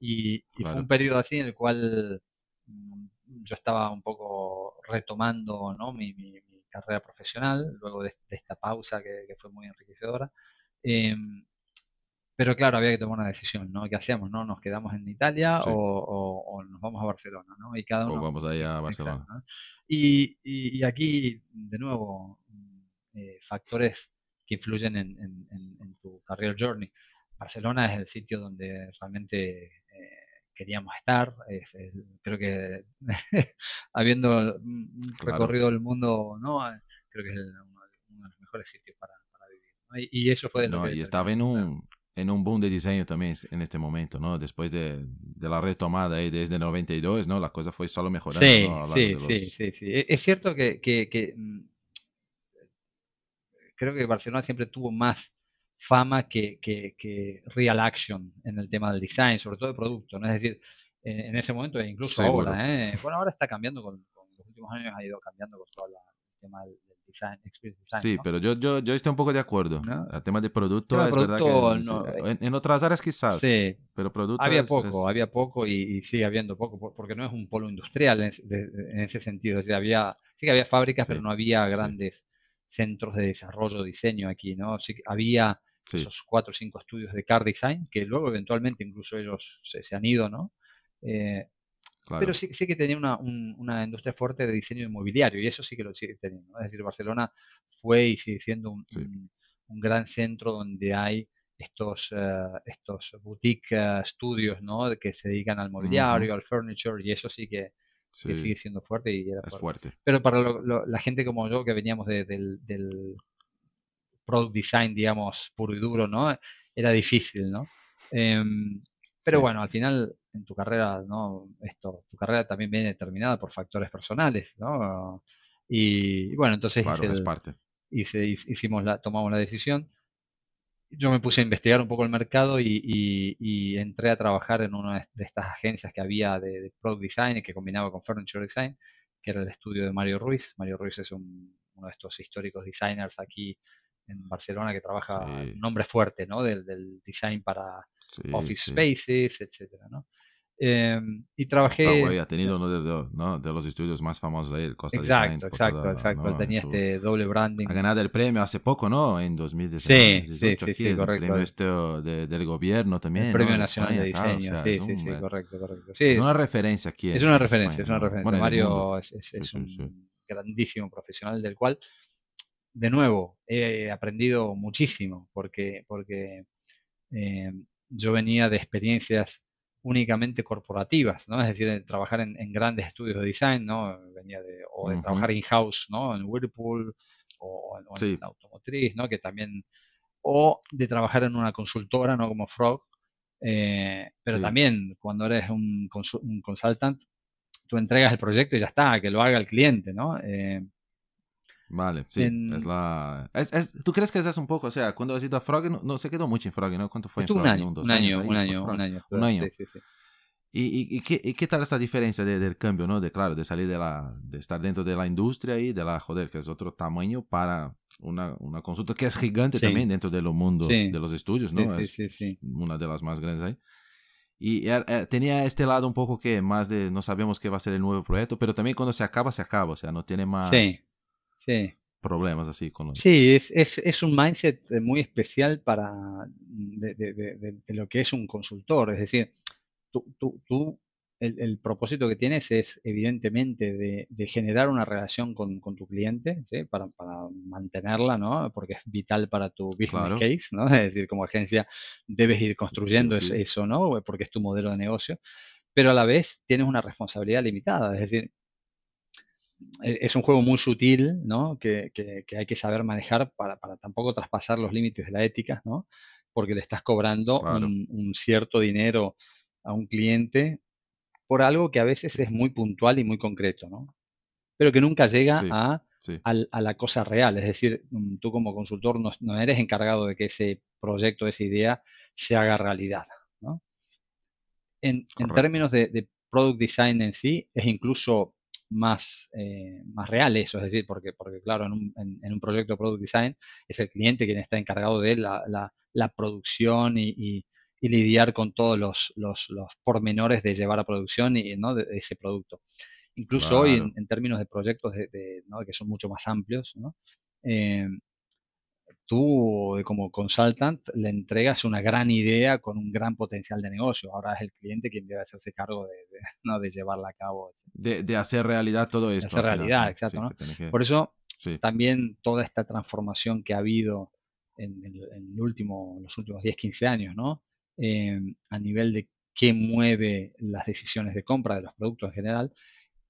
y, fue un periodo así en el cual mm, yo estaba un poco retomando ¿no? mi, mi, carrera profesional, luego de, esta pausa que, fue muy enriquecedora. Em, pero claro, había que tomar una decisión, ¿no? ¿Qué hacíamos, no? ¿Nos quedamos en Italia o, nos vamos a Barcelona, ¿no? Y cada uno... O vamos allá a Barcelona. y, y, aquí, de nuevo, mm, eh, factores que influyen en, en, tu career journey. Barcelona es el sitio donde realmente eh, queríamos estar. creo que habiendo recorrido el mundo, ¿no? creo que es uno, de los mejores sitios para, vivir. Y, eso fue de lo Y estaba en un, en un boom de diseño también en este momento, ¿no? Después de, de la retomada ahí desde el 92, ¿no? La cosa fue solo mejorando. Sí, sí, sí, sí, e, Es cierto que, que, mm, creo que Barcelona siempre tuvo más fama que, que, real action en el tema del design, sobre todo de producto, ¿no? Es decir, en, ese momento e incluso ahora, ¿eh? Bueno, ahora está cambiando con, los últimos años ha ido cambiando con todo el tema del Sí, pero yo, yo, yo estoy un poco de acuerdo. El tema de producto es verdad que en, otras áreas quizás. Sí. Pero producto Había poco, había poco y, sigue habiendo poco, porque no es un polo industrial en, ese sentido. había, sí que había fábricas, pero no había grandes centros de desarrollo, diseño aquí, ¿no? Sí, había esos cuatro o cinco estudios de car design que luego eventualmente incluso ellos se, se han ido, ¿no? Eh, pero sí, sí que tenía una, una, industria fuerte de diseño inmobiliario y eso sí que lo sigue teniendo. Es decir, Barcelona fue y sigue siendo un, un, gran centro donde hay estos, eh, estos boutique uh, estudios ¿no? que se dedican al mobiliario, al furniture y eso sí que, sigue siendo fuerte. Y es fuerte. Pero para la gente como yo que veníamos del, del product design, digamos, puro y duro, ¿no? Era difícil, ¿no? Em, pero bueno, al final en tu carrera, ¿no? Esto, tu carrera también viene determinada por factores personales, ¿no? Y, bueno, entonces parte. hicimos la, tomamos la decisión. Yo me puse a investigar un poco el mercado y, entré a trabajar en una de estas agencias que había de, Product Design que combinaba con Furniture Design, que era el estudio de Mario Ruiz. Mario Ruiz es uno de estos históricos designers aquí en Barcelona que trabaja un nombre fuerte, ¿no? Del, del design para office spaces, etcétera, ¿no? Em, y trabajé. ha tenido uno de, los estudios más famosos ahí, el Costa Exacto, exacto, exacto. tenía este doble branding. Ha ganado el premio hace poco, ¿no? En 2016. Sí, sí, sí, correcto. El premio este del gobierno también. El Premio Nacional de Diseño, sí, sí, sí, correcto, correcto. es una referencia aquí. Es una referencia, es una referencia. Mario es, un grandísimo profesional del cual, de nuevo, he aprendido muchísimo porque, porque eh, yo venía de experiencias únicamente corporativas, ¿no? Es decir, de trabajar en, grandes estudios de design, ¿no? Venía de, o de trabajar in-house, ¿no? En Whirlpool o, en, automotriz, ¿no? Que también, o de trabajar en una consultora, ¿no? Como Frog, eh, pero también cuando eres un, un, consultant, tú entregas el proyecto y ya está, que lo haga el cliente, ¿no? Eh, Vale, sí, es la... Es, ¿Tú crees que es un poco? O sea, cuando has ido a Frog, no, se quedó mucho en Frog, ¿no? ¿Cuánto fue en Frog? Un año, un, año, un año, un año, un año. Sí, sí, sí. ¿Y, y, qué, y, qué, tal esta diferencia de, del cambio, no? De, claro, de salir de la... de estar dentro de la industria y de la, joder, que es otro tamaño para una, una consulta que es gigante también dentro de los mundos de los estudios, ¿no? Sí, sí, sí, Una de las más grandes ahí. Y eh, tenía este lado un poco que más de no sabemos qué va a ser el nuevo proyecto, pero también cuando se acaba, se acaba, o sea, no tiene más... Sí, sí problemas así con los... Sí, es, es, es un mindset muy especial para de, de, de, lo que es un consultor. Es decir, tú, tú, tú el, el, propósito que tienes es evidentemente de, generar una relación con, con tu cliente, ¿sí? para, para, mantenerla, ¿no? Porque es vital para tu business case, ¿no? Es decir, como agencia debes ir construyendo eso, ¿no? Porque es tu modelo de negocio. Pero a la vez tienes una responsabilidad limitada, es decir, es un juego muy sutil, ¿no? Que, que, hay que saber manejar para, para, tampoco traspasar los límites de la ética, ¿no? Porque le estás cobrando un, cierto dinero a un cliente por algo que a veces es muy puntual y muy concreto, ¿no? Pero que nunca llega a, a, la cosa real. Es decir, mm, tú como consultor no, no, eres encargado de que ese proyecto, esa idea se haga realidad, ¿no? En, en términos de, de product design en sí, es incluso más, eh, más real eso, es decir, porque, porque claro, en un, en, un, proyecto de Product Design es el cliente quien está encargado de la, la, producción y, y, lidiar con todos los, los, los, pormenores de llevar a producción y, ¿no? de, ese producto. Incluso hoy, en, términos de proyectos de, ¿no? que son mucho más amplios, ¿no? Eh, tú como consultant le entregas una gran idea con un gran potencial de negocio. Ahora es el cliente quien debe hacerse cargo de, ¿no? de llevarla a cabo. De, de, hacer realidad todo esto. De hacer realidad, exacto. Por eso también toda esta transformación que ha habido en, el último, los últimos 10, 15 años, ¿no? Eh, a nivel de qué mueve las decisiones de compra de los productos en general.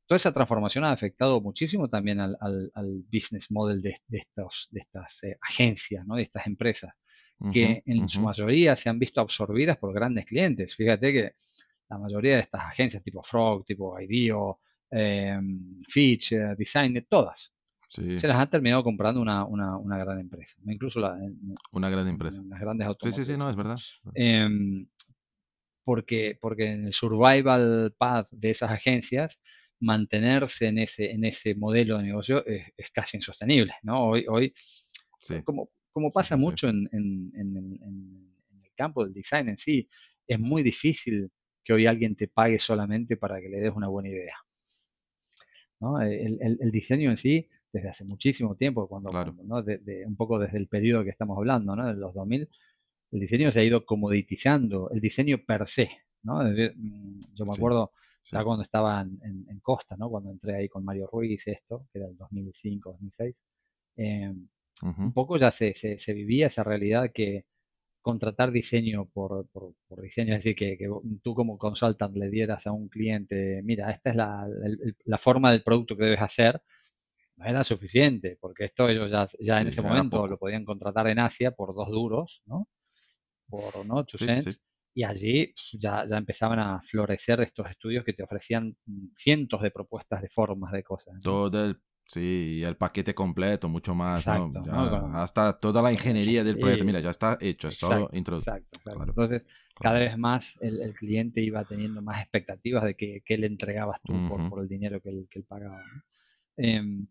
Toda esa transformación ha afectado muchísimo también al, business model de, estos, de estas eh, agencias, ¿no? de estas empresas, que en su mayoría se han visto absorbidas por grandes clientes. Fíjate que la mayoría de estas agencias, tipo Frog, tipo IDEO, eh, Fitch, eh, Design, todas, se las han terminado comprando una, una, gran empresa. Incluso la, una gran empresa. Las grandes automotrices. Sí, sí, sí, no, es verdad. Em, porque, porque en el survival path de esas agencias, mantenerse en ese, en ese modelo de negocio es, casi insostenible. ¿no? Hoy, hoy como, como pasa mucho en, en, en, el campo del design en sí, es muy difícil que hoy alguien te pague solamente para que le des una buena idea. ¿no? El, el, el, diseño en sí desde hace muchísimo tiempo, cuando, ¿no? de, un poco desde el periodo que estamos hablando, ¿no? de los 2000, el diseño se ha ido comoditizando, el diseño per se, ¿no? Mm, yo me acuerdo ya cuando estaba en, Costa, ¿no? Cuando entré ahí con Mario Ruiz, esto, que era el 2005, 2006, eh, un poco ya se, se, vivía esa realidad que contratar diseño por, por, diseño, es decir, que, que, tú como consultant le dieras a un cliente, mira, esta es la, la forma del producto que debes hacer, no era suficiente, porque esto ellos ya, ya en ese momento lo podían contratar en Asia por dos duros, ¿no? Por, ¿no? Two cents. Y allí ya, ya empezaban a florecer estos estudios que te ofrecían cientos de propuestas de formas de cosas. Todo el, sí, el paquete completo, mucho más. Hasta toda la ingeniería del proyecto, mira, ya está hecho, es solo introducir. Exacto, Entonces, cada vez más el, cliente iba teniendo más expectativas de que, que le entregabas tú por, por, el dinero que él, que él pagaba. Em,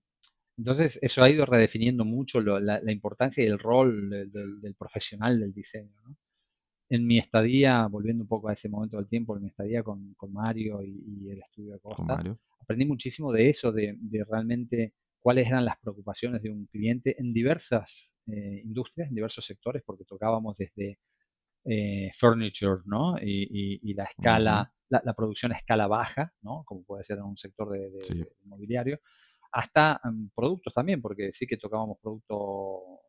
entonces, eso ha ido redefiniendo mucho la, importancia y el rol del, profesional del diseño. En mi estadía, volviendo un poco a ese momento del tiempo, en mi estadía con, Mario y, el estudio de Costa, aprendí muchísimo de eso, de, realmente cuáles eran las preocupaciones de un cliente en diversas eh, industrias, en diversos sectores, porque tocábamos desde eh, furniture, ¿no? Y, la escala, la, producción a escala baja, ¿no? Como puede ser en un sector de, de inmobiliario, hasta mm, productos también, porque sí que tocábamos producto,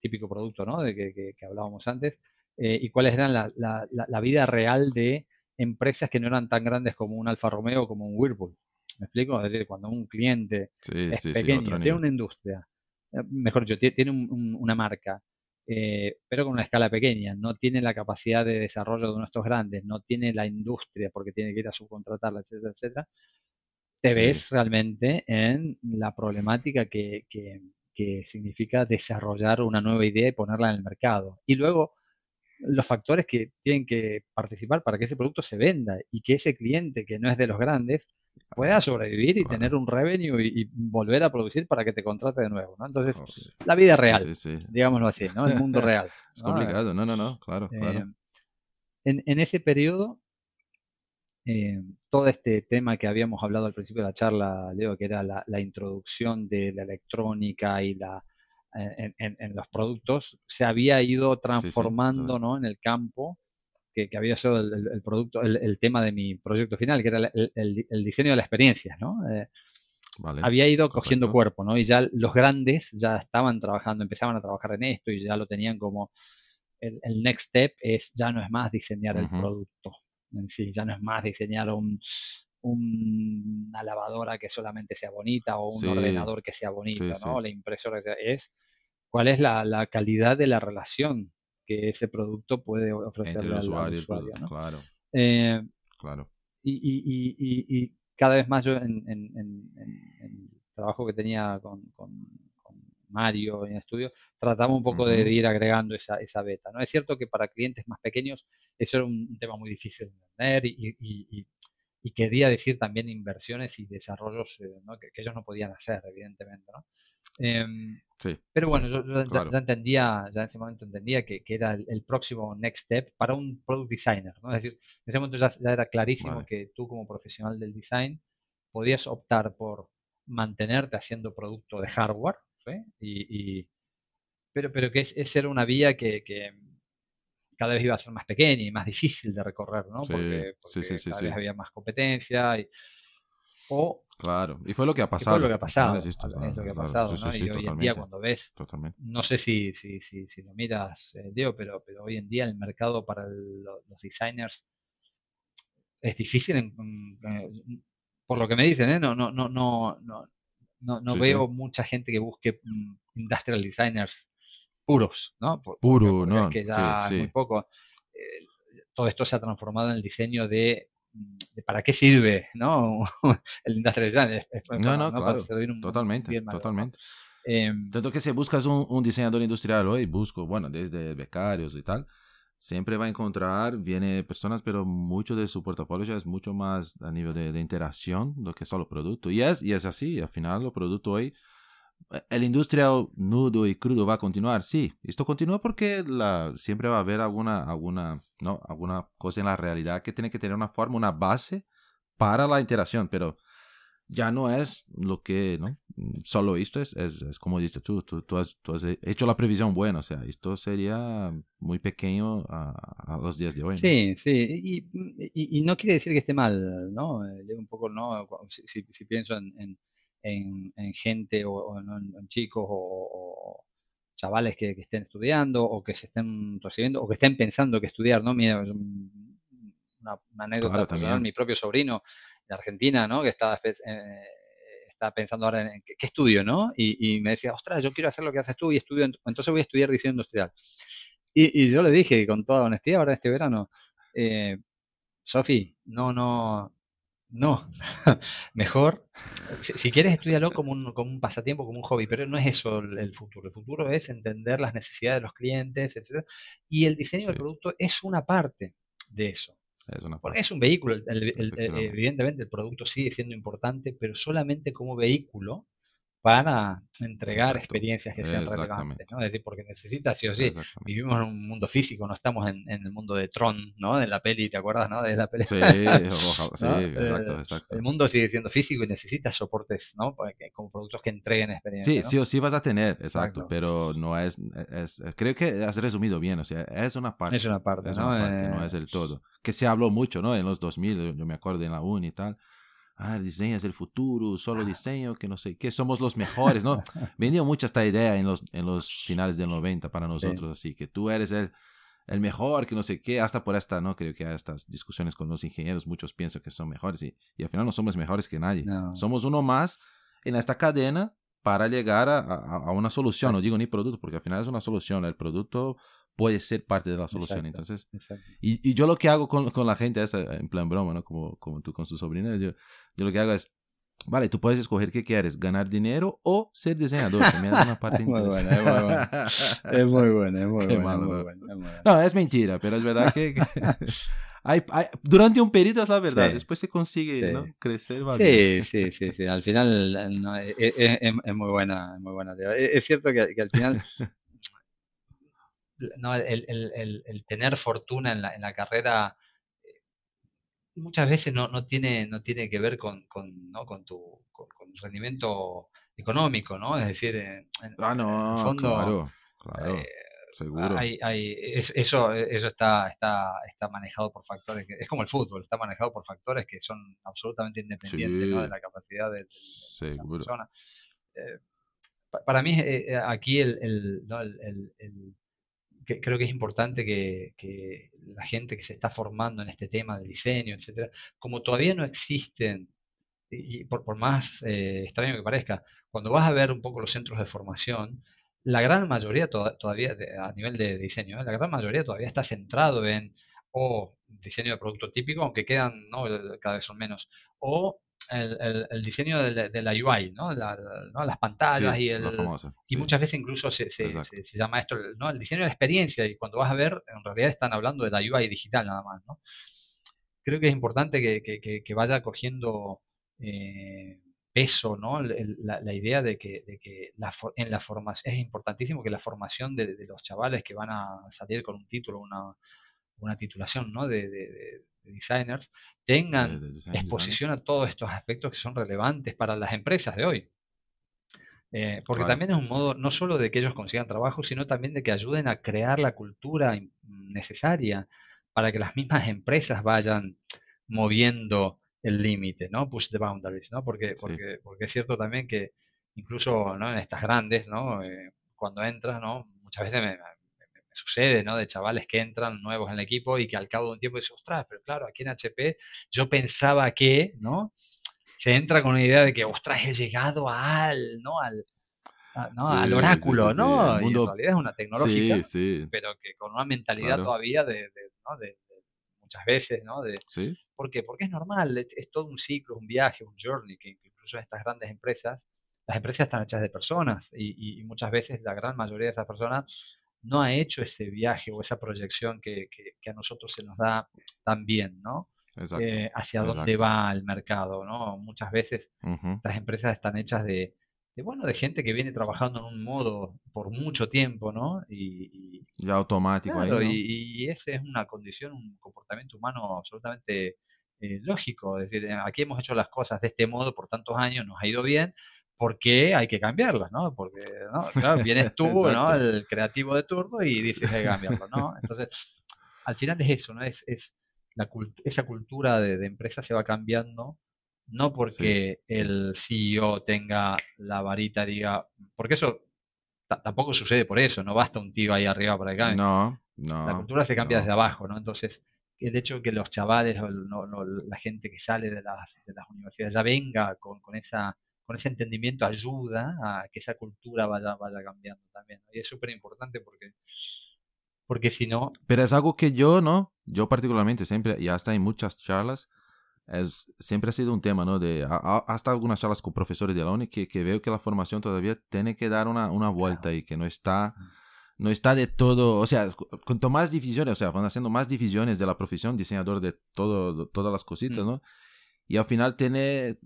típico producto, ¿no? De que, hablábamos antes, eh, y cuáles eran la, vida real de empresas que no eran tan grandes como un Alfa Romeo o como un Whirlpool. ¿Me explico? Es decir, cuando un cliente es pequeño, tiene una industria, eh, mejor dicho, tiene una marca, eh, pero con una escala pequeña, no tiene la capacidad de desarrollo de estos grandes, no tiene la industria porque tiene que ir a subcontratarla, etcétera, etcétera, te ves realmente en la problemática que, significa desarrollar una nueva idea y ponerla en el mercado. Y luego los factores que tienen que participar para que ese producto se venda y que ese cliente que no es de los grandes pueda sobrevivir y tener un revenue y, volver a producir para que te contrate de nuevo, ¿no? Entonces, la vida real, digámoslo así, ¿no? El mundo real. es complicado, no, no, no, claro, claro. Eh, en, en, ese periodo eh, todo este tema que habíamos hablado al principio de la charla, Leo, que era la, introducción de la electrónica y la en, los productos, se había ido transformando ¿no? en el campo que, había sido el, producto, el, tema de mi proyecto final, que era el, diseño de la experiencia, ¿no? Eh, había ido cogiendo cuerpo, ¿no? Y ya los grandes ya estaban trabajando, empezaban a trabajar en esto y ya lo tenían como el, next step es ya no es más diseñar el producto, en sí, ya no es más diseñar un, una lavadora que solamente sea bonita o un ordenador que sea bonito, ¿no? La impresora es cuál es la, calidad de la relación que ese producto puede ofrecerle al usuario. claro. Eh, claro. Y, y, y, y, cada vez más yo en, el trabajo que tenía con, Mario en estudio, tratamos un poco de, ir agregando esa, esa beta. ¿no? Es cierto que para clientes más pequeños eso era un, tema muy difícil de entender y, quería decir también inversiones y desarrollos eh, que, ellos no podían hacer, evidentemente. ¿no? Em, sí, pero bueno, yo, ya, entendía, ya en ese momento entendía que, era el, próximo next step para un product designer. ¿no? Es decir, en ese momento ya, era clarísimo que tú como profesional del design podías optar por mantenerte haciendo producto de hardware, y, pero, pero que es, ser una vía que, cada vez iba a ser más pequeña y más difícil de recorrer, ¿no? Porque, cada vez había más competencia. Y, o Claro, y fue lo que ha pasado. Fue lo que ha pasado. Es, lo que ha pasado, ¿no? y hoy en día cuando ves, no sé si, si, si, si lo miras, eh, Diego, pero, pero hoy en día el mercado para los designers es difícil, por lo que me dicen, ¿eh? no, no, no, no, no, no, veo mucha gente que busque mm, industrial designers puros, ¿no? Puro, ¿no? Es que ya es muy poco. Eh, todo esto se ha transformado en el diseño de de para qué sirve ¿no? el industrial design. no, no, claro, totalmente, totalmente. Em, Tanto que si buscas un, un, diseñador industrial hoy, busco, bueno, desde becarios y tal, siempre va a encontrar, viene personas, pero mucho de su portafolio ya es mucho más a nivel de, de interacción do que solo producto. Y es, y es así, al final los productos hoy el industrial nudo y crudo va a continuar, sí. Esto continúa porque la, siempre va a haber alguna, alguna, ¿no? alguna cosa en la realidad que tiene que tener una forma, una base para la interacción, pero ya no es lo que, ¿no? Solo esto es, es, es como dices tú, tú, tú, has, tú, has, hecho la previsión buena, o sea, esto sería muy pequeño a, a los días de hoy. Sí, sí, y, y, y, no quiere decir que esté mal, ¿no? Eh, un poco, ¿no? Si, si, si pienso en en, gente o, en, chicos o, chavales que, estén estudiando o que se estén recibiendo o que estén pensando que estudiar, ¿no? Mira, una, anécdota personal, mi propio sobrino de Argentina, ¿no? Que está, eh, está pensando ahora en qué, estudio, ¿no? Y, me decía, ostras, yo quiero hacer lo que haces tú y estudio, entonces voy a estudiar diseño industrial. Y, yo le dije con toda honestidad ahora este verano, eh, Sofi, no, no, no, mejor, si, quieres estudiarlo como un, como un pasatiempo, como un hobby, pero no es eso el, futuro. El futuro es entender las necesidades de los clientes, etc. Y el diseño del producto es una parte de eso. Es, una parte. es un vehículo, evidentemente el producto sigue siendo importante, pero solamente como vehículo para entregar experiencias que sean relevantes, ¿no? Es decir, porque necesitas, sí o sí, vivimos en un mundo físico, no estamos en, el mundo de Tron, ¿no? De la peli, ¿te acuerdas, no? De la peli. Sí, sí exacto, exacto. El mundo sigue siendo físico y necesitas soportes, ¿no? Como productos que entreguen experiencias. Sí, sí o sí vas a tener, exacto, pero no es, es, creo que has resumido bien, o sea, es una parte. Es una parte, es ¿no? Una parte, no es el todo. Que se habló mucho, ¿no? En los 2000, yo me acuerdo en la uni y tal ah, el diseño es el futuro, solo diseño, que no sé qué, somos los mejores, ¿no? Venía mucha esta idea en los, en los finales del 90 para nosotros, así que tú eres el, el mejor, que no sé qué, hasta por esta, ¿no? Creo que hay estas discusiones con los ingenieros, muchos piensan que son mejores y, y al final no somos mejores que nadie. Somos uno más en esta cadena para llegar a, a, una solución, no digo ni producto, porque al final es una solución, el producto puede ser parte de la solución. Entonces, Y, y, yo lo que hago con, con, la gente es, en plan broma, ¿no? Como, como tú con su sobrina, yo, yo lo que hago es, vale, tú puedes escoger qué quieres, ganar dinero o ser diseñador. También es una parte muy buena, es muy buena. Es muy buena, es muy buena. No, es mentira, pero es verdad que... hay, hay, durante un periodo es la verdad, después se consigue ¿no? crecer. Sí, sí, sí, sí, al final no, es, es, es, muy buena, es muy buena. Es, cierto que, que al final no, el, el, el, tener fortuna en la, en la carrera eh, muchas veces no, no, tiene, no tiene que ver con, con, ¿no? con tu con, rendimiento económico, ¿no? Es decir, en, ah, no, el fondo, claro, claro. Eh, seguro. Hay, hay, eso eso está, está, está manejado por factores, que, es como el fútbol, está manejado por factores que son absolutamente independientes ¿no? de la capacidad de, de la persona. Eh, para mí, aquí el, el, el, creo que es importante que, la gente que se está formando en este tema del diseño, etcétera, como todavía no existen, y, por, más eh, extraño que parezca, cuando vas a ver un poco los centros de formación, la gran mayoría todavía, a nivel de diseño, ¿eh? la gran mayoría todavía está centrado en o diseño de producto típico, aunque quedan, cada vez son menos, o el, diseño de la, UI, ¿no? las pantallas y el... y muchas veces incluso se, se, llama esto ¿no? el diseño de la experiencia y cuando vas a ver, en realidad están hablando de la UI digital nada más, ¿no? Creo que es importante que, vaya cogiendo eh, peso, ¿no? La, idea de que, de que la, en la formación, es importantísimo que la formación de, los chavales que van a salir con un título, una, una titulación, ¿no? de designers tengan exposición a todos estos aspectos que son relevantes para las empresas de hoy. Eh, porque también es un modo no solo de que ellos consigan trabajo, sino también de que ayuden a crear la cultura necesaria para que las mismas empresas vayan moviendo el límite, ¿no? Push the boundaries, ¿no? Porque, porque, porque es cierto también que incluso ¿no? en estas grandes, ¿no? Eh, cuando entras, ¿no? Muchas veces me, sucede, ¿no? De chavales que entran nuevos en el equipo y que al cabo de un tiempo dicen, ostras, pero claro, aquí en HP yo pensaba que, ¿no? Se entra con la idea de que, ostras, he llegado al, ¿no? Al, ¿no? al oráculo, ¿no? Y en realidad es una tecnológica, pero que con una mentalidad todavía de, ¿no? de, muchas veces, ¿no? De, ¿Por qué? Porque es normal, es, todo un ciclo, un viaje, un journey, que incluso en estas grandes empresas, las empresas están hechas de personas y, muchas veces la gran mayoría de esas personas no ha hecho ese viaje o esa proyección que, a nosotros se nos da tan bien, ¿no? Eh, hacia dónde va el mercado, ¿no? Muchas veces las empresas están hechas de, bueno, de gente que viene trabajando en un modo por mucho tiempo, ¿no? Y, ya automático ahí, y, y esa es una condición, un comportamiento humano absolutamente eh, lógico. Es decir, aquí hemos hecho las cosas de este modo por tantos años, nos ha ido bien, ¿por qué hay que cambiarlas, no? Porque, ¿no? Claro, vienes tú, ¿no? El creativo de turno y dices hay que cambiarlo, ¿no? Entonces, al final es eso, ¿no? Es, es la esa cultura de, de empresa se va cambiando no porque el CEO tenga la varita, diga, porque eso tampoco sucede por eso, no basta un tío ahí arriba para acá. No, no. La cultura se cambia desde abajo, ¿no? Entonces, el hecho que los chavales o la gente que sale de las, de las universidades ya venga con, con, esa, con ese entendimiento ayuda a que esa cultura vaya, vaya cambiando también. Y es súper importante porque, porque si no... Pero es algo que yo, ¿no? Yo particularmente siempre, y hasta en muchas charlas, es, siempre ha sido un tema, ¿no? De, hasta algunas charlas con profesores de la UNI que, que veo que la formación todavía tiene que dar una, una vuelta y que no está, no está de todo, o sea, cuanto más divisiones, o sea, van haciendo más divisiones de la profesión, diseñador de todo, todas las cositas, ¿no? Y al final tiene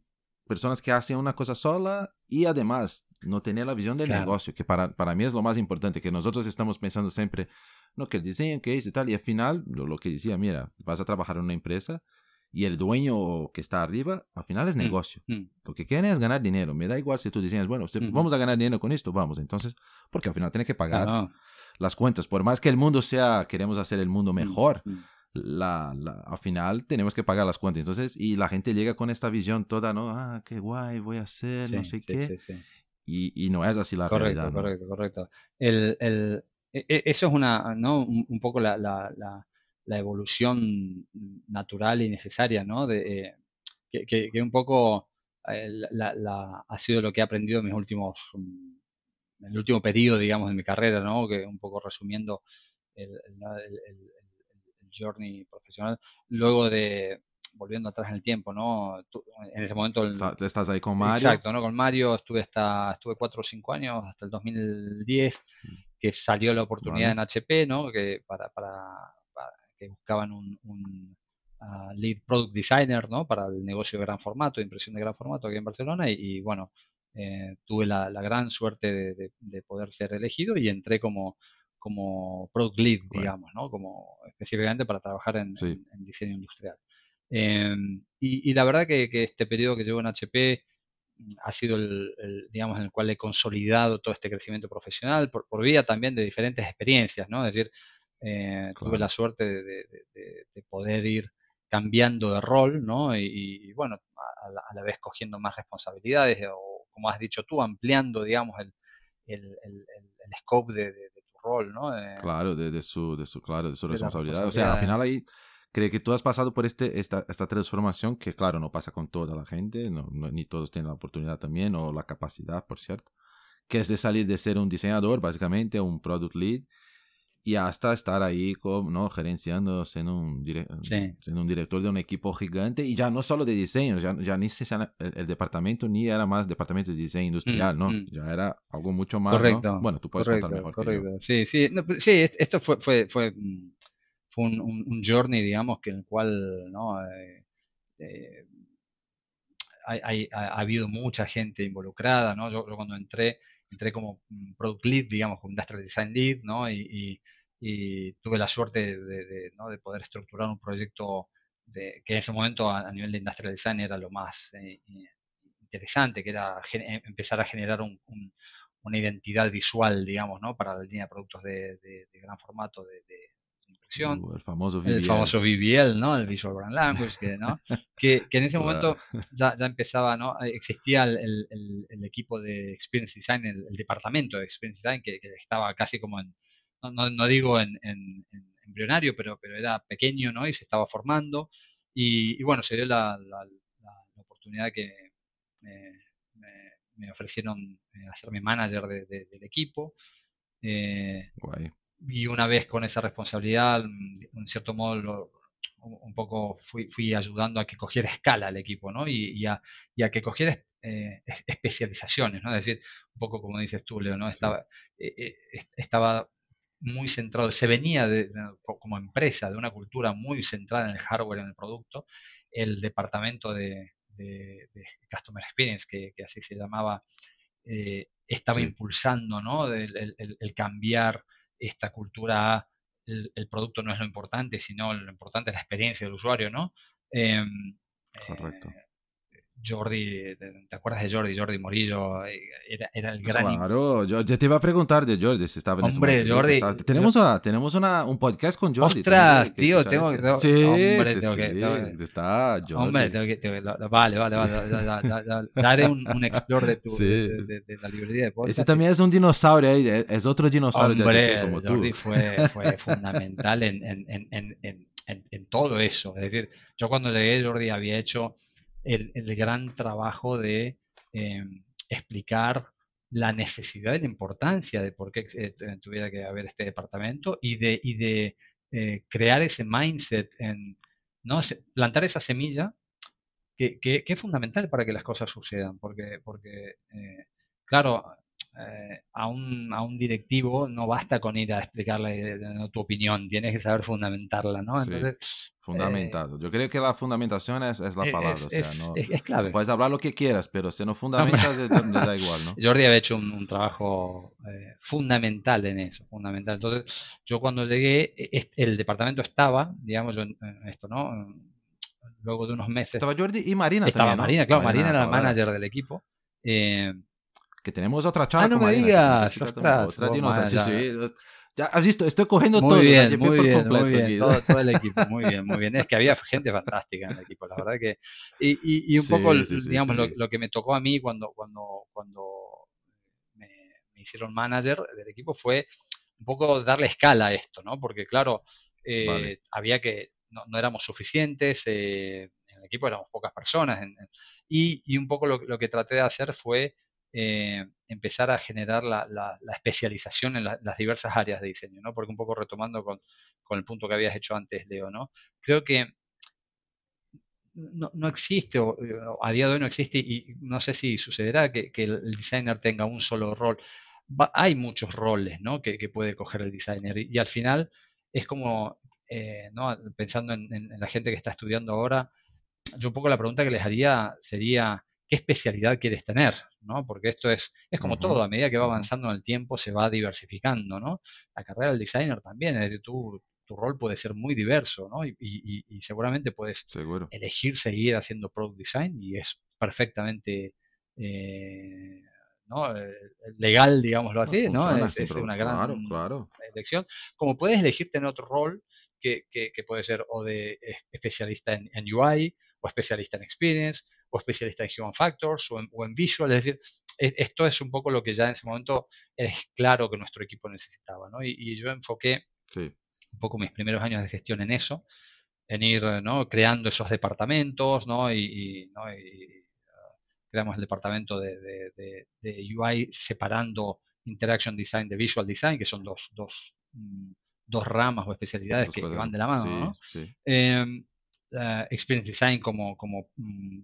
personas que hacen una cosa sola y además no tener la visión del negocio, que para, para mí es lo más importante, que nosotros estamos pensando siempre, no, que el diseño, que es y tal, y al final, lo, lo que decía, mira, vas a trabajar en una empresa, y el dueño que está arriba, al final es mm, negocio. Mm. Lo que quieren es ganar dinero. Me da igual si tú dices, bueno, vamos a ganar dinero con esto, vamos. Entonces, porque al final tienes que pagar las cuentas. Por más que el mundo sea, queremos hacer el mundo mm, mejor, la, la, al final tenemos que pagar las cuentas. Entonces, y la gente llega con esta visión toda, ¿no? Ah, qué guay, voy a hacer, no sé qué. y, y, no es así la correcto, realidad. Correcto, correcto, correcto. El, el, e, e, eso es una, ¿no? Un, poco la, la la evolución natural y necesaria, ¿no? De, eh, que, que, un poco eh, la, ha sido lo que he aprendido en mis últimos, mm, en el último periodo, digamos, de mi carrera, ¿no? Que un poco resumiendo el, journey profesional, luego de, volviendo atrás en el tiempo, ¿no? en ese momento... Estás ahí con Mario. Exacto, ¿no? Con Mario estuve hasta, estuve cuatro o cinco años, hasta el 2010, mm. que salió la oportunidad en HP, ¿no? Que para, para que buscaban un, ah, lead product designer ¿no? para el negocio de gran formato, de impresión de gran formato aquí en Barcelona y, bueno, eh, tuve la, gran suerte de, poder ser elegido y entré como, como product lead, digamos, ¿no? como específicamente para trabajar en, diseño industrial. Em, y, la verdad que, este periodo que llevo en HP mm, ha sido el, digamos, en el cual he consolidado todo este crecimiento profesional por, por vía también de diferentes experiencias, ¿no? Es decir, eh, tuve la suerte de, poder ir cambiando de rol, ¿no? Y, bueno, a la, vez cogiendo más responsabilidades o, como has dicho tú, ampliando, digamos, el, el, scope de, rol, ¿no? Claro, de, su, de su, claro, de su responsabilidad. O sea, al final ahí creo que tú has pasado por este, esta, esta transformación que, claro, no pasa con toda la gente, no, ni todos tienen la oportunidad también o la capacidad, por cierto, que es de salir de ser un diseñador, básicamente, un product lead, y hasta estar ahí como, ¿no? gerenciando, siendo un, un director de un equipo gigante y ya no solo de diseño, ya, ya ni se, el, departamento ni era más departamento de diseño industrial, mm, ¿no? Mm. Ya era algo mucho más, correcto, Bueno, tú puedes contar mejor correcto. Sí, sí, pues, sí, esto fue, fue, fue, mm, fue un, un, journey, digamos, que en el cual, ¿no? Eh, eh, hay, ha, habido mucha gente involucrada, ¿no? Yo, cuando entré, entré como product lead, digamos, como industrial design lead, ¿no? y y tuve la suerte de, poder estructurar un proyecto de, que en ese momento a, nivel de industrial design era lo más eh, interesante, que era em, empezar a generar una identidad visual, digamos, ¿no? para la línea de productos de, gran formato de, impresión. Uh, el famoso VBL. El famoso VBL, ¿no? El Visual Brand Language, que, ¿no? que, que en ese momento ya, ya, empezaba, ¿no? Existía el, el, el, equipo de Experience Design, el, departamento de Experience Design, que, que estaba casi como en, no, no, digo en, en, en, embrionario, pero, pero era pequeño, ¿no? Y se estaba formando. Y, y bueno, se dio la, la, la oportunidad que eh, me, me, ofrecieron eh, hacerme manager de, de, del equipo. Eh, y una vez con esa responsabilidad, mm, en cierto modo, lo, un poco fui, fui, ayudando a que cogiera escala el equipo, ¿no? Y, y, a, y a, que cogiera eh, especializaciones, ¿no? Es decir, un poco como dices tú, Leo, ¿no? Estaba, eh, estaba muy centrado, se venía de, como empresa de una cultura muy centrada en el hardware, en el producto, el departamento de, de, de Customer Experience, que, que, así se llamaba, eh, estaba sí. impulsando ¿no? el, el, el, cambiar esta cultura a el, el, producto no es lo importante, sino lo importante es la experiencia del usuario, ¿no? Eh, Correcto. Eh, Jordi, ¿te acuerdas de Jordi? Jordi Morillo eh, era, era el gran... Claro, yo, yo, te iba a preguntar de Jordi si estaba en Hombre, Jordi... Estaba... Tenemos, a, tenemos una, un podcast con Jordi. Ostras, que tío, tengo que... Tengo... Sí, hombre, sí, tengo sí, que... Está Jordi. Hombre, tengo que... Tengo que... Vale, vale, vale. Daré un, un explore de, tu, de, de, de, la librería de podcast. Este también es un dinosaurio, ¿eh? es otro dinosaurio Hombre, como Jordi tú. fue, fue fundamental en, en, en, en, en, en todo eso. Es decir, yo cuando llegué, Jordi había hecho el, el gran trabajo de eh, explicar la necesidad y la importancia de por qué eh, tuviera que haber este departamento y de, y de eh, crear ese mindset, en, ¿no? plantar esa semilla que, que, que, es fundamental para que las cosas sucedan, porque, porque claro, eh, a, un, a, un, directivo no basta con ir a explicarle no, tu opinión, tienes que saber fundamentarla, ¿no? Entonces, sí, fundamentado. Eh, Yo creo que la fundamentación es, es la palabra, es, o sea, no, es, clave. Puedes hablar lo que quieras, pero si no fundamentas, te da igual, ¿no? Jordi había hecho un, un trabajo eh, fundamental en eso, fundamental. Entonces, yo cuando llegué, el departamento estaba, digamos, en, en esto, ¿no? Luego de unos meses. Estaba Jordi y Marina Estaba también, Marina, claro, Marina, Marina era la manager del equipo. Eh, que tenemos otra charla ah, no con me Marina. Digas, ostras, otra oh, sí, sí. Ya has visto, estoy cogiendo muy todo. Bien, muy bien, muy bien, todo, todo, el equipo, muy bien, muy bien. Es que había gente fantástica en el equipo, la verdad que... Y, y, y un sí, poco, sí, digamos, lo, lo, que me tocó a mí cuando, cuando, cuando me, me, hicieron manager del equipo fue un poco darle escala a esto, ¿no? Porque claro, eh, vale. había que... No, no, éramos suficientes, eh, en el equipo éramos pocas personas, en, en, y, y, un poco lo, lo que traté de hacer fue eh, empezar a generar la, la, especialización en la, las diversas áreas de diseño, ¿no? Porque un poco retomando con, el punto que habías hecho antes, Leo, ¿no? Creo que no, existe, o, a día de hoy no existe, y no sé si sucederá que, el designer tenga un solo rol. Hay muchos roles, ¿no? Que, puede coger el designer, y, al final es como, eh, ¿no? Pensando en, en, en la gente que está estudiando ahora, yo un poco la pregunta que les haría sería, qué especialidad quieres tener, ¿no? Porque esto es, es como uh -huh. todo, a medida que va avanzando en el tiempo se va diversificando, ¿no? La carrera del designer también, es decir, tú, tu rol puede ser muy diverso, ¿no? Y, y, y seguramente puedes Seguro. elegir seguir haciendo product design y es perfectamente eh, ¿no? Eh, legal, digámoslo así, ¿no? ¿no? Es, es, una gran claro, claro. elección. Como puedes elegir tener otro rol que, que, que puede ser o de especialista en, en UI o especialista en experience o especialista en Human Factors o en, o en Visual, es decir, e, esto es un poco lo que ya en ese momento es claro que nuestro equipo necesitaba, ¿no? Y, y yo enfoqué sí. un poco mis primeros años de gestión en eso, en ir ¿no? creando esos departamentos, ¿no? Y, y, ¿no? y uh, creamos el departamento de, de, de, de, UI separando Interaction Design de Visual Design, que son dos, dos, mm, dos ramas o especialidades que, que, van de la mano, sí, ¿no? Sí. Eh, uh, Experience Design como, mm,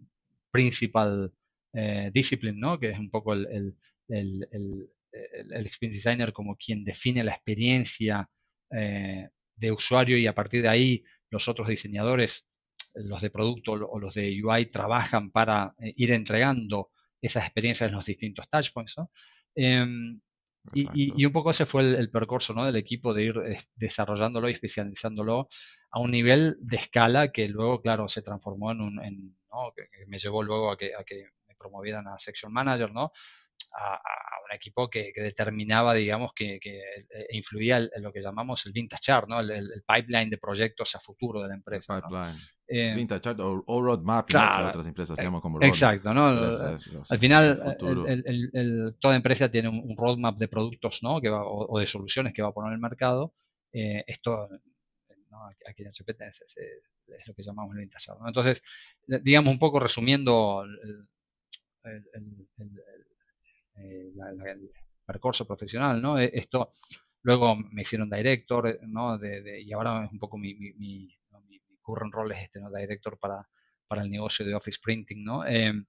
principal eh, discipline, ¿no? Que es un poco el, experience designer como quien define la experiencia eh, de usuario y a partir de ahí los otros diseñadores, los de producto o los de UI trabajan para eh, ir entregando esas experiencias en los distintos touchpoints, ¿no? Em, y, y, y, un poco ese fue el, el, percurso ¿no? del equipo de ir desarrollándolo y especializándolo a un nivel de escala que luego, claro, se transformó en un, en, ¿no? que, que, me llevó luego a que, a que me promovieran a Section Manager, ¿no? A, un equipo que, determinaba, digamos, que, eh, influía en lo que llamamos el vintage chart, ¿no? El, pipeline de proyectos a futuro de la empresa. Pipeline. Eh, vintage chart o, roadmap, claro, otras empresas eh, llaman como roadmap. Exacto, ¿no? al final, toda empresa tiene un, roadmap de productos, ¿no? Que va, o, de soluciones que va a poner en el mercado. esto aquí en HP es, es, lo que llamamos el vintage chart. ¿no? Entonces, digamos un poco resumiendo el, eh, el percurso profesional, ¿no? E, esto, luego me hicieron director, ¿no? De, y ahora es un poco mi, mi, mi, mi, current role es este, ¿no? Director para, para el negocio de Office Printing, ¿no? Em,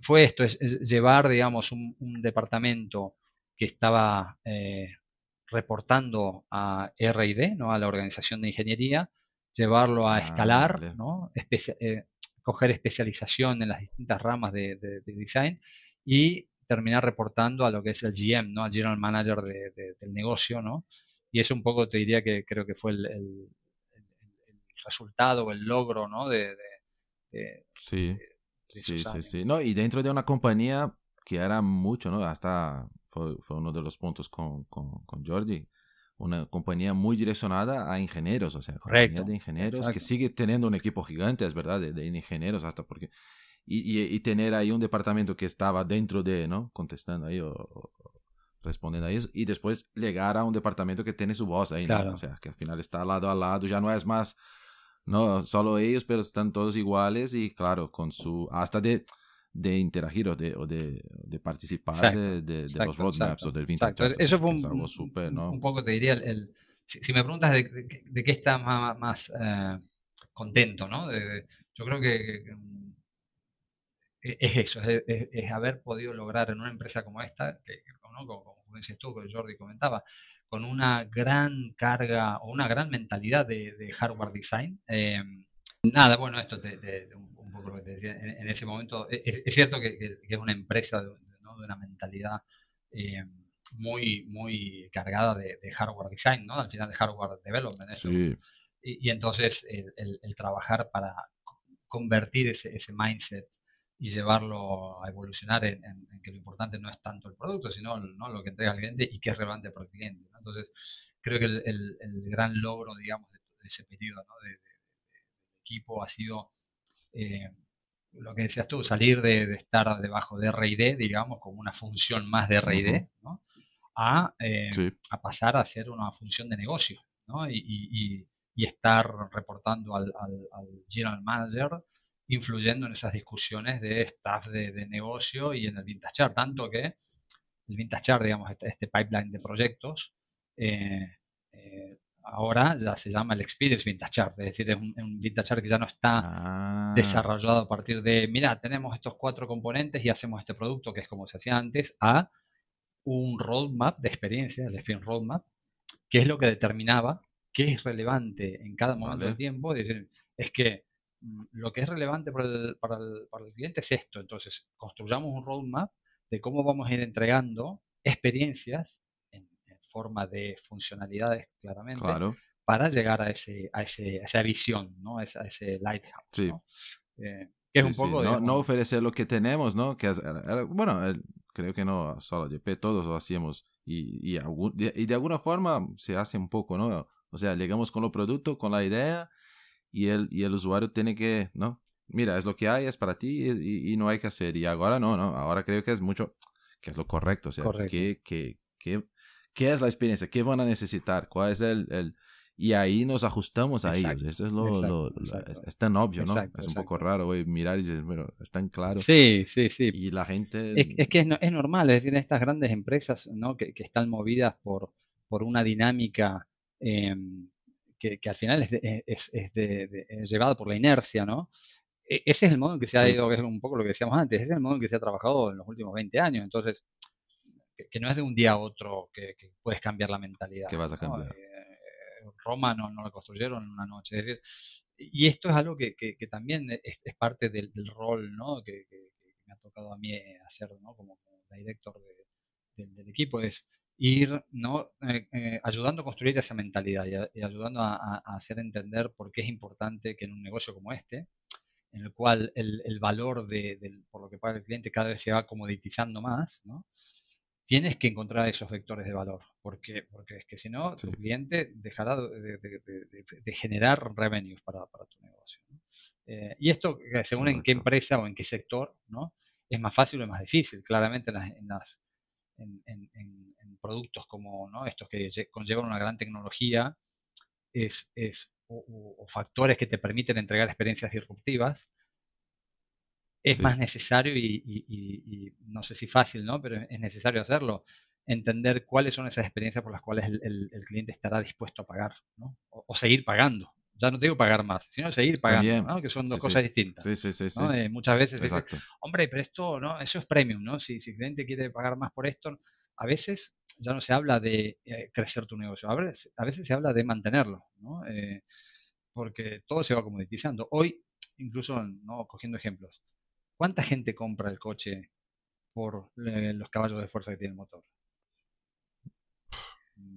fue esto, es, llevar, digamos, un, departamento que estaba eh, reportando a R&D, ¿no? A la organización de ingeniería, llevarlo a ah, escalar, ¿no? Eh, coger especialización en las distintas ramas de, de, design y terminar reportando a lo que es el GM, ¿no? Al General Manager del negocio, ¿no? Y eso un poco te diría que creo que fue el, el, resultado o el logro, ¿no? De, sí, sí, sí, sí. No, y dentro de una compañía que era mucho, ¿no? Hasta fue, fue uno de los puntos con, con, con Jordi una compañía muy direccionada a ingenieros, o sea, Correcto. de ingenieros que sigue teniendo un equipo gigante, es verdad, de, de ingenieros hasta porque y, y, tener ahí un departamento que estaba dentro de, ¿no? Contestando ahí o, respondiendo a eso. Y después llegar a un departamento que tiene su voz ahí, ¿no? O sea, que al final está lado a lado, ya no es más, no, solo ellos, pero están todos iguales y claro, con su, hasta de, de interagir o de, o de, de participar de, de, los roadmaps o del vintage. Eso fue un, super, ¿no? un poco, te diría, el, si, me preguntas de, qué estás más, más eh, contento, ¿no? yo creo que es eso, es, haber podido lograr en una empresa como esta, que, como, como dices tú, que Jordi comentaba, con una gran carga o una gran mentalidad de, hardware design. Eh, nada, bueno, esto de, un, poco lo que te decía, en, ese momento, e, es, cierto que, es una empresa de, una mentalidad eh, muy, muy cargada de, hardware design, ¿no? Al final de hardware development. Y, entonces el, trabajar para convertir ese, ese mindset y llevarlo a evolucionar en, que lo importante no es tanto el producto, sino ¿no? lo que entrega el cliente y qué es relevante para el cliente. Entonces, creo que el, gran logro, digamos, de, ese periodo ¿no? de, equipo ha sido eh, lo que decías tú, salir de, estar debajo de R&D, digamos, como una función más de R&D, ¿no? a, eh, a, pasar a ser una función de negocio, ¿no? y, y, y estar reportando al, al, al general manager influyendo en esas discusiones de staff de, negocio y en el Vintage Chart, tanto que el Vintage Chart, digamos, este, este pipeline de proyectos, eh, eh, ahora ya se llama el Experience Vintage Chart, es decir, es un, Vintage Chart que ya no está ah. desarrollado a partir de, mira, tenemos estos cuatro componentes y hacemos este producto que es como se hacía antes, a un roadmap de experiencia, el Experience Roadmap, que es lo que determinaba qué es relevante en cada momento del tiempo, es decir, es que lo que es relevante para el, para, el, para el, cliente es esto. Entonces, construyamos un roadmap de cómo vamos a ir entregando experiencias en, forma de funcionalidades claramente para llegar a, ese, a, ese, esa visión, ¿no? a, ese, lighthouse. Sí. ¿no? Eh, que es un poco no, no, ofrecer lo que tenemos, ¿no? Que bueno, creo que no solo JP, todos lo hacíamos y, y, y de alguna forma se hace un poco, ¿no? O sea, llegamos con los productos, con la idea y el, y el usuario tiene que, ¿no? Mira, es lo que hay, es para ti y, no hay que hacer. Y ahora no, ¿no? Ahora creo que es mucho, que es lo correcto. O sea, ¿qué, qué, qué, qué es la experiencia? ¿Qué van a necesitar? ¿Cuál es el, el... Y ahí nos ajustamos a ellos. Eso es lo, lo, es, tan obvio, ¿no? es un poco raro güey, mirar y decir, pero es tan claro. Sí, sí, sí. Y la gente... Es, que es, es, normal, es decir, estas grandes empresas, ¿no? Que, que están movidas por, por una dinámica eh, que, al final es, llevado por la inercia, ¿no? E, ese es el modo en que se ha ido, que es un poco lo que decíamos antes, ese es el modo en que se ha trabajado en los últimos 20 años. Entonces, que, no es de un día a otro que, puedes cambiar la mentalidad. Que vas a cambiar. Eh, Roma no, lo construyeron en una noche. Es decir, y esto es algo que, también es, parte del, rol ¿no? que, me ha tocado a mí hacer ¿no? como, director del equipo, es ir ¿no? Eh, eh, ayudando a construir esa mentalidad y, ayudando a, hacer entender por qué es importante que en un negocio como este, en el cual el, valor de, por lo que paga el cliente cada vez se va comoditizando más, ¿no? tienes que encontrar esos vectores de valor, porque, porque es que si no, tu cliente dejará de, generar revenues para, tu negocio. Eh, y esto, según en qué empresa o en qué sector, ¿no? es más fácil o más difícil. Claramente en, las, en, productos como ¿no? estos que conllevan una gran tecnología es, es o, factores que te permiten entregar experiencias disruptivas, es más necesario y, no sé si fácil, ¿no? Pero es necesario hacerlo. Entender cuáles son esas experiencias por las cuales el, cliente estará dispuesto a pagar, ¿no? O, seguir pagando. Ya no te digo pagar más, sino seguir pagando, ¿no? Que son dos cosas distintas. Sí, sí, sí. Eh, muchas veces hombre, pero esto, ¿no? Eso es premium, ¿no? Si, si el cliente quiere pagar más por esto, a veces ya no se habla de eh, crecer tu negocio, a veces, a veces, se habla de mantenerlo, ¿no? Eh, porque todo se va comoditizando. Hoy, incluso, ¿no? cogiendo ejemplos, ¿Cuánta gente compra el coche por eh, los caballos de fuerza que tiene el motor?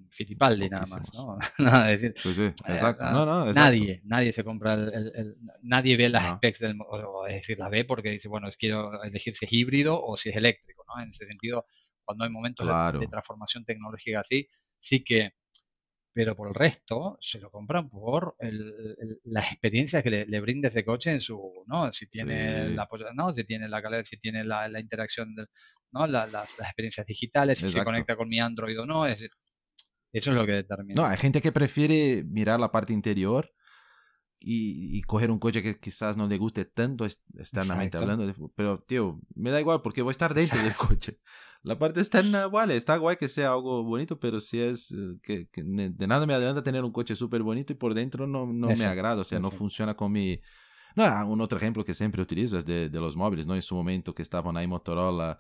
Fittipaldi nada más, ¿no? nada decir. Sí, sí, exacto. No, no, Nadie, nadie se compra el, nadie ve las specs del motor, es decir, las ve porque dice, bueno, quiero elegir si es híbrido o si es eléctrico, ¿no? En ese sentido, cuando hay momentos de, transformación tecnológica así, sí que pero por el resto se lo compran por las experiencias que le, brinda ese coche en su, ¿no? Si tiene la no, si tiene la calidad, si tiene la, interacción, ¿no? las, experiencias digitales, si se conecta con mi Android o no, es, eso es lo que determina. No, hay gente que prefiere mirar la parte interior y, coger un coche que quizás no le guste tanto externamente hablando. pero, tío, me da igual porque voy a estar dentro del coche. La parte externa, vale, está guay que sea algo bonito, pero si es eh, que, de nada me adelanta tener un coche súper bonito y por dentro no, no me agrada, o sea, no funciona con mi... No, un otro ejemplo que siempre utilizo es de, de los móviles, ¿no? En su momento que estaban ahí Motorola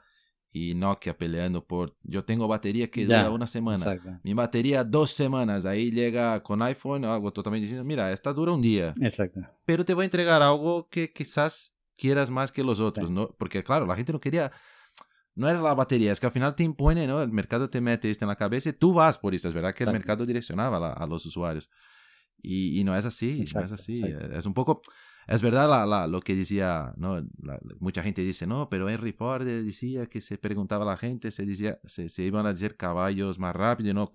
y Nokia peleando por yo tengo batería que dura una semana. mi batería dos semanas ahí llega con iPhone algo totalmente diciendo mira esta dura un día exacto. Pero te voy a entregar algo que quizás quieras más que los otros no porque claro la gente no quería no es la batería es que al final te impone no el mercado te mete esto en la cabeza y tú vas por esto es verdad que el mercado direccionaba a, los usuarios. Y, y, no es así no es así es un poco es verdad la, la, lo que decía, ¿no? mucha gente dice, no, pero Henry Ford decía que se preguntaba a la gente, se, decía, se, se iban a decir caballos más rápido, no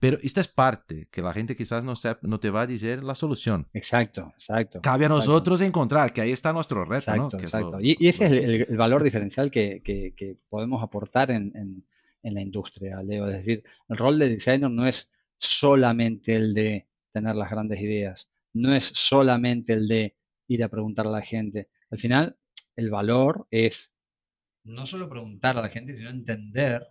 Pero esto es parte, que la gente quizás no, no te va a decir la solución. Exacto, exacto. Cabe a nosotros encontrar, que ahí está nuestro reto, exacto, ¿no? exacto. y, ese es el, valor diferencial que, que, que podemos aportar en, en, en, la industria, Leo. Es decir, el rol de designer no es solamente el de tener las grandes ideas, no es solamente el de ir a preguntar a la gente. Al final, el valor es no solo preguntar a la gente, sino entender,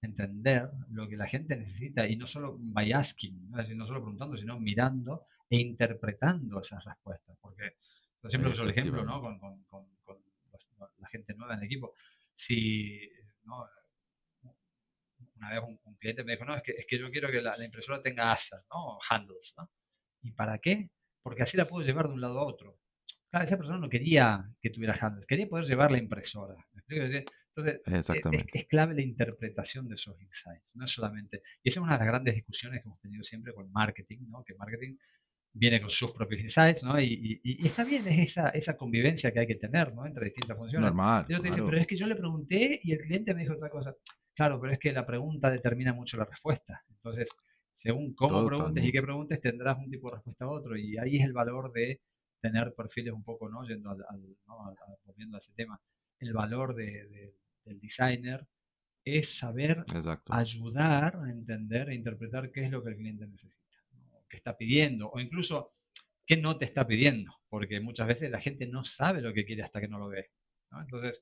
entender lo que la gente necesita y no solo by asking, no, no solo preguntando, sino mirando e interpretando esas respuestas. Porque por siempre uso el ejemplo ¿no? con, la gente nueva en el equipo. Si una vez un, cliente me dijo, no, es que, es que yo quiero que la, impresora tenga asas, ¿no? handles. ¿no? ¿Y para qué? Porque así la puedo llevar de un lado a otro. Claro, esa persona no quería que tuviera handles, quería poder llevar la impresora. Entonces, e, es, clave la interpretación de esos insights, no es solamente. Y esa es una de las grandes discusiones que hemos tenido siempre con marketing, ¿no? que marketing viene con sus propios insights, ¿no? Y, está bien, es esa, esa convivencia que hay que tener, ¿no? Entre distintas funciones. Normal. Y te dice, pero es que yo le pregunté y el cliente me dijo otra cosa. Claro, pero es que la pregunta determina mucho la respuesta. Entonces, según cómo preguntes y qué preguntes, tendrás un tipo de respuesta a otro. Y ahí es el valor de tener perfiles un poco, ¿no? Yendo al, volviendo a ese tema, el valor de, del designer es saber ayudar a entender e interpretar qué es lo que el cliente necesita, qué está pidiendo, o incluso qué no te está pidiendo, porque muchas veces la gente no sabe lo que quiere hasta que no lo ve. Entonces,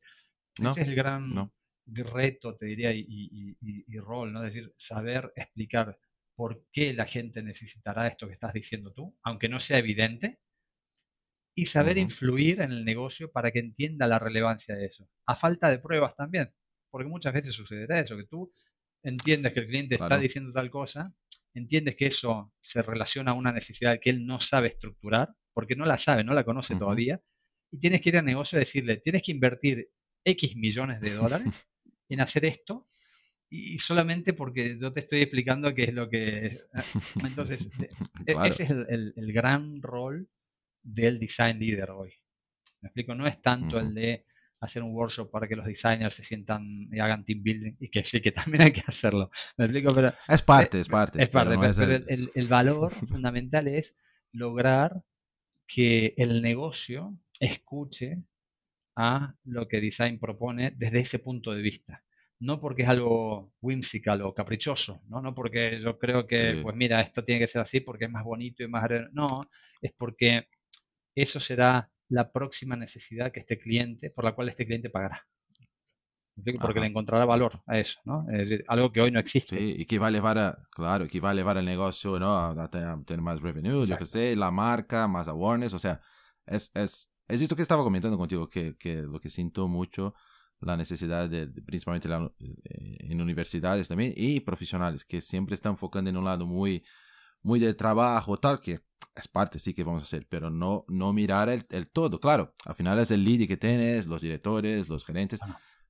ese es el gran reto, te diría, y, y, rol, ¿no? Es decir, saber explicar por qué la gente necesitará esto que estás diciendo tú, aunque no sea evidente, y saber influir en el negocio para que entienda la relevancia de eso. A falta de pruebas también, porque muchas veces sucederá eso, que tú entiendes que el cliente está diciendo tal cosa, entiendes que eso se relaciona a una necesidad que él no sabe estructurar, porque no la sabe, no la conoce todavía, y tienes que ir al negocio y decirle, tienes que invertir X millones de dólares en hacer esto y solamente porque yo te estoy explicando qué es lo que... Entonces, e, ese es el, gran rol del design leader hoy. Me explico, no es tanto el de hacer un workshop para que los designers se sientan y hagan team building y que sí que también hay que hacerlo. Me explico, pero es parte, es parte. Es parte, pero, el... el valor fundamental es lograr que el negocio escuche a lo que design propone desde ese punto de vista no porque es algo whimsical o caprichoso, ¿no? No porque yo creo que, pues mira, esto tiene que ser así porque es más bonito y más... No, es porque eso será la próxima necesidad que este cliente, por la cual este cliente pagará. Porque le encontrará valor a eso, ¿no? Es decir, algo que hoy no existe. Sí, y que va a llevar, a, claro, que va a llevar el negocio, ¿no? A, tener más revenue, yo que sé, la marca, más awareness, o sea, es, es, es esto que estaba comentando contigo, que, que lo que siento mucho la necesidad de, principalmente eh, en universidades también y profesionales que siempre están enfocando en un lado muy muy de trabajo tal que es parte sí que vamos a hacer pero no no mirar el, todo claro al final es el lead que tienes los directores los gerentes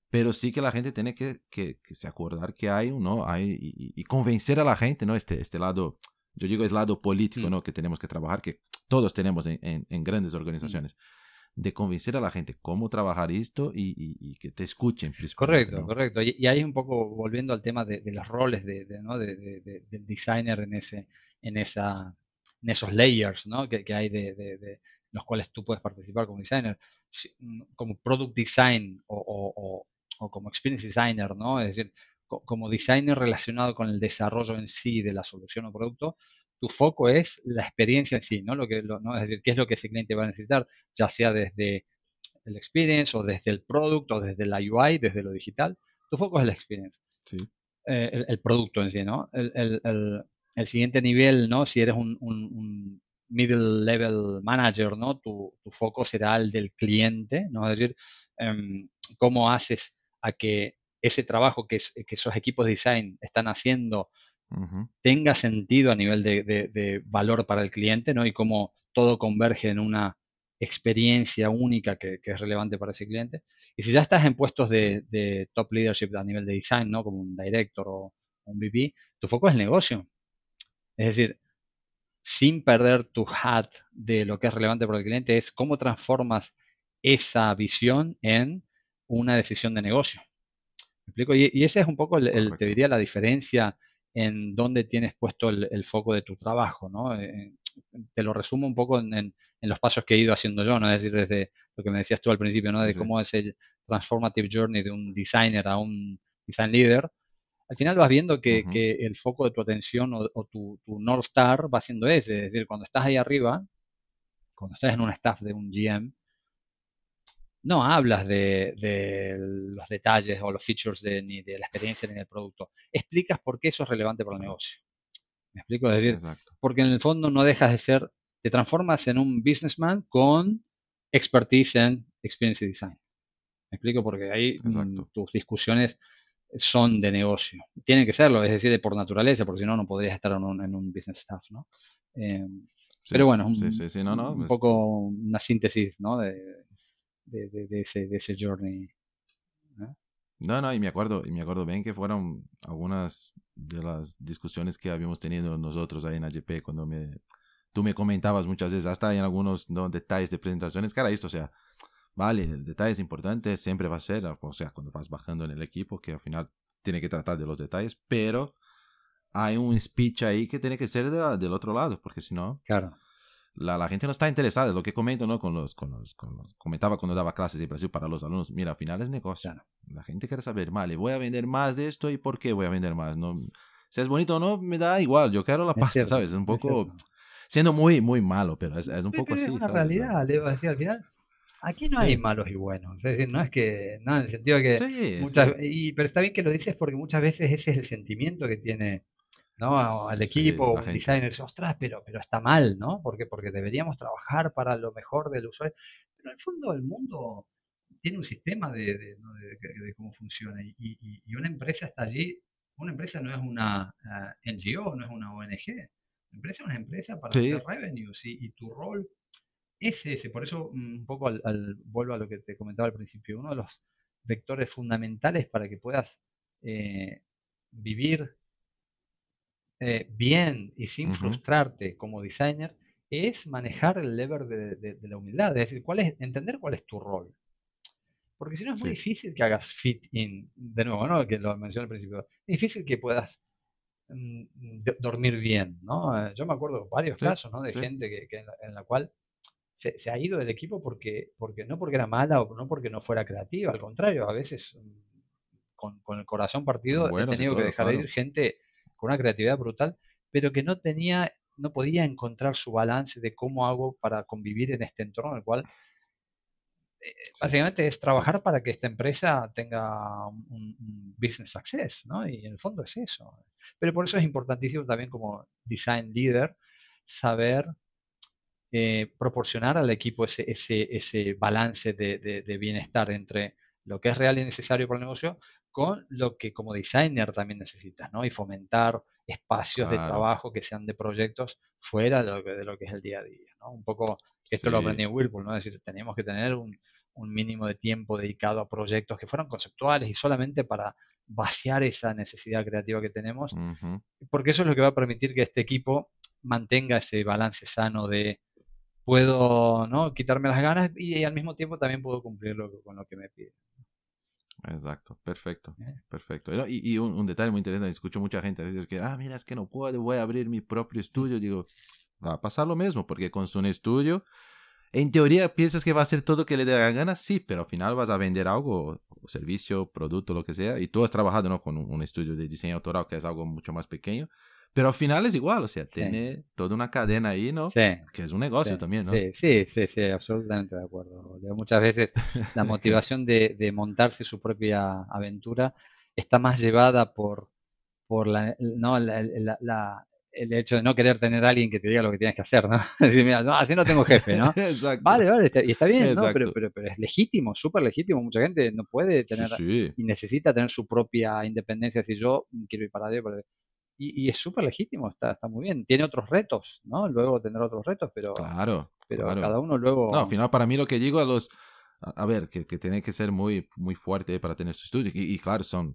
pero sí que la gente tiene que, que, se acordar que hay no hay y, convencer a la gente no este este lado yo digo es lado político mm. no que tenemos que trabajar que todos tenemos en, en, grandes mm. De convencer a la gente cómo trabajar esto y, que te escuchen. Correcto, correcto. Y, ahí un poco volviendo al tema de, los roles de, del designer en, ese, en, esa, en esos layers ¿no? que, hay de, los cuales tú puedes participar como designer, mm, como product design o, o, como experience designer, ¿no? es decir, como designer relacionado con el desarrollo en sí de la solución o producto, tu foco es la experiencia en sí, ¿no? Lo que, ¿no? Es decir, qué es lo que ese cliente va a necesitar, ya sea desde el experience o desde el producto o desde la UI, desde lo digital. Tu foco es la experience. Sí. Eh, el, producto en sí, ¿no? El, el, el, siguiente nivel, ¿no? Si eres un, un, middle level manager, ¿no? Tu, tu, foco será el del cliente, ¿no? Es decir, em, cómo haces a que ese trabajo que, que esos equipos de design están haciendo tenga sentido a nivel de, valor para el cliente, ¿no? Y cómo todo converge en una experiencia única que, es relevante para ese cliente. Y si ya estás en puestos de, top leadership a nivel de design, ¿no? Como un director o un VP, tu foco es el negocio. Es decir, sin perder tu hat de lo que es relevante para el cliente, es cómo transformas esa visión en una decisión de negocio. ¿Me explico? Y, y ese es un poco, el, te diría, la diferencia en dónde tienes puesto el, foco de tu trabajo, ¿no? Eh, te lo resumo un poco en, los pasos que he ido haciendo yo, ¿no? Es decir, desde lo que me decías tú al principio, ¿no? De cómo es el transformative journey de un designer a un design leader. Al final vas viendo que, el foco de tu atención o, tu, tu, North Star va siendo ese. Es decir, cuando estás ahí arriba, cuando estás en un staff de un GM, no hablas de, los detalles o los features de, ni de la experiencia ni del producto. Explicas por qué eso es relevante para el negocio. ¿Me explico? Es decir, porque en el fondo no dejas de ser, te transformas en un businessman con expertise en experience design. ¿Me explico? Porque ahí mm, tus discusiones son de negocio. Tienen que serlo, es decir, por naturaleza, porque si no, no podrías estar en un, business staff, ¿no? Eh, pero bueno, un, un pues poco una síntesis, ¿no? De, de, ese, de ese journey. ¿no? no, y me acuerdo, y me acuerdo bien que fueron algunas de las discusiones que habíamos tenido nosotros ahí en AGP cuando me, tú me comentabas muchas veces, hasta en algunos detalles de presentaciones, cara, esto, o sea, vale, el detalle es importante, siempre va a ser, o sea, cuando vas bajando en el equipo, que al final tiene que tratar de los detalles, pero hay un speech ahí que tiene que ser del otro lado, porque si no, claro la, la, gente no está interesada, es lo que comento, ¿no? Con los, con los, con los, comentaba cuando daba clases de Brasil para los alumnos, mira, al final es negocio. La gente quiere saber, vale, voy a vender más de esto y por qué voy a vender más, ¿no? Si es bonito o no, me da igual, yo quiero la pasta, ¿sabes? Es un poco, siendo muy, muy malo, pero es, es un poco así. Es una realidad, le a decir, al final, aquí no hay malos y buenos, es decir, no es que, no, en el sentido que, muchas, y, pero está bien que lo dices porque muchas veces ese es el sentimiento que tiene ¿no? Al equipo, un designer, ostras, pero, pero está mal, ¿no? Porque, porque deberíamos trabajar para lo mejor del usuario. Pero en el fondo el mundo tiene un sistema de, de, cómo funciona y, y, una empresa está allí. Una empresa no es una eh, NGO, no es una ONG. Una empresa es una empresa para hacer revenues y, tu rol es ese. Por eso, mm, un poco al, vuelvo a lo que te comentaba al principio, uno de los vectores fundamentales para que puedas eh, vivir eh, bien y sin frustrarte como designer es manejar el lever de, la humildad, es decir, cuál es, entender cuál es tu rol. Porque si no es muy difícil que hagas fit in, de nuevo, ¿no? que lo mencioné al principio, es difícil que puedas mm, dormir bien, ¿no? Eh, yo me acuerdo varios casos, ¿no? De gente que, en, la, cual se, ha ido del equipo porque, porque no porque era mala o no porque no fuera creativa, al contrario, a veces mm, con, el corazón partido he tenido que dejar de ir gente con una creatividad brutal, pero que no tenía no podía encontrar su balance de cómo hago para convivir en este entorno en el cual eh, básicamente es trabajar para que esta empresa tenga un, business success, ¿no? Y en el fondo es eso. Pero por eso es importantísimo también como design leader saber eh, proporcionar al equipo ese, ese, ese balance de, de, bienestar entre lo que es real y necesario para el negocio con lo que como designer también necesitas, ¿no? Y fomentar espacios de trabajo que sean de proyectos fuera de lo, que, de lo que es el día a día, ¿no? Un poco, esto lo aprendí en Whirlpool, ¿no? Es decir, teníamos que tener un, mínimo de tiempo dedicado a proyectos que fueran conceptuales y solamente para vaciar esa necesidad creativa que tenemos, porque eso es lo que va a permitir que este equipo mantenga ese balance sano de puedo ¿no? quitarme las ganas y, al mismo tiempo también puedo cumplir con lo que me piden. Exacto, perfecto, perfecto. Y, un, detalle muy interesante, escucho mucha gente decir que, ah, mira, es que no puedo, voy a abrir mi propio estudio. Digo, va a pasar lo mismo, porque con su estudio, en teoría piensas que va a hacer todo que le dé la gana, sí, pero al final vas a vender algo, servicio, producto, lo que sea, y tú has trabajado ¿no? con un, un estudio de diseño autoral que es algo mucho más pequeño, pero al final es igual, o sea, tiene toda una cadena ahí, ¿no? Sí. Que es un negocio también, ¿no? Sí, sí, sí, sí, absolutamente de acuerdo. Muchas veces la motivación de, de, montarse su propia aventura está más llevada por, por la, ¿no? la, el hecho de no querer tener a alguien que te diga lo que tienes que hacer, ¿no? Decir, mira, no, así no tengo jefe, ¿no? Exacto. Vale, vale, y está bien, ¿no? Pero, pero, pero, es legítimo, súper legítimo. Mucha gente no puede tener y necesita tener su propia independencia. Si yo quiero ir para Dios, para y, es súper legítimo, está, está muy bien. Tiene otros retos, ¿no? Luego tendrá otros retos, pero, claro, pero cada uno luego... No, al final para mí lo que digo a los... A, ver, que, que, tiene que ser muy, muy fuerte para tener su estudio. Y, claro, son,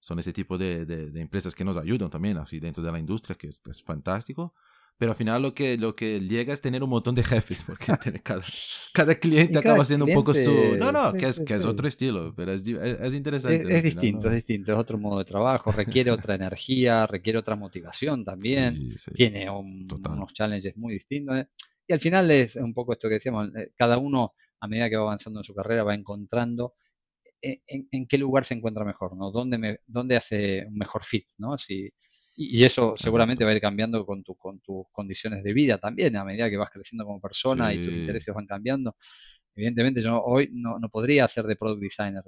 son ese tipo de, de, empresas que nos ayudan también, así dentro de la industria, que es, es fantástico. Pero al final lo que, lo que llega es tener un montón de jefes, porque cada, cada cliente acaba siendo un poco su... No, no, que es, que es otro estilo, pero es, es, interesante. Es, distinto, es distinto, es otro modo de trabajo, requiere otra energía, requiere otra motivación también, tiene unos challenges muy distintos. ¿eh? Y al final es un poco esto que decíamos, eh, cada uno a medida que va avanzando en su carrera va encontrando eh, en, en, qué lugar se encuentra mejor, ¿no? ¿Dónde, me, dónde hace un mejor fit, ¿no? Si, y, eso seguramente va a ir cambiando con, tu, con tus condiciones de vida también, a medida que vas creciendo como persona y tus intereses van cambiando. Evidentemente yo hoy no, no podría ser de product designer,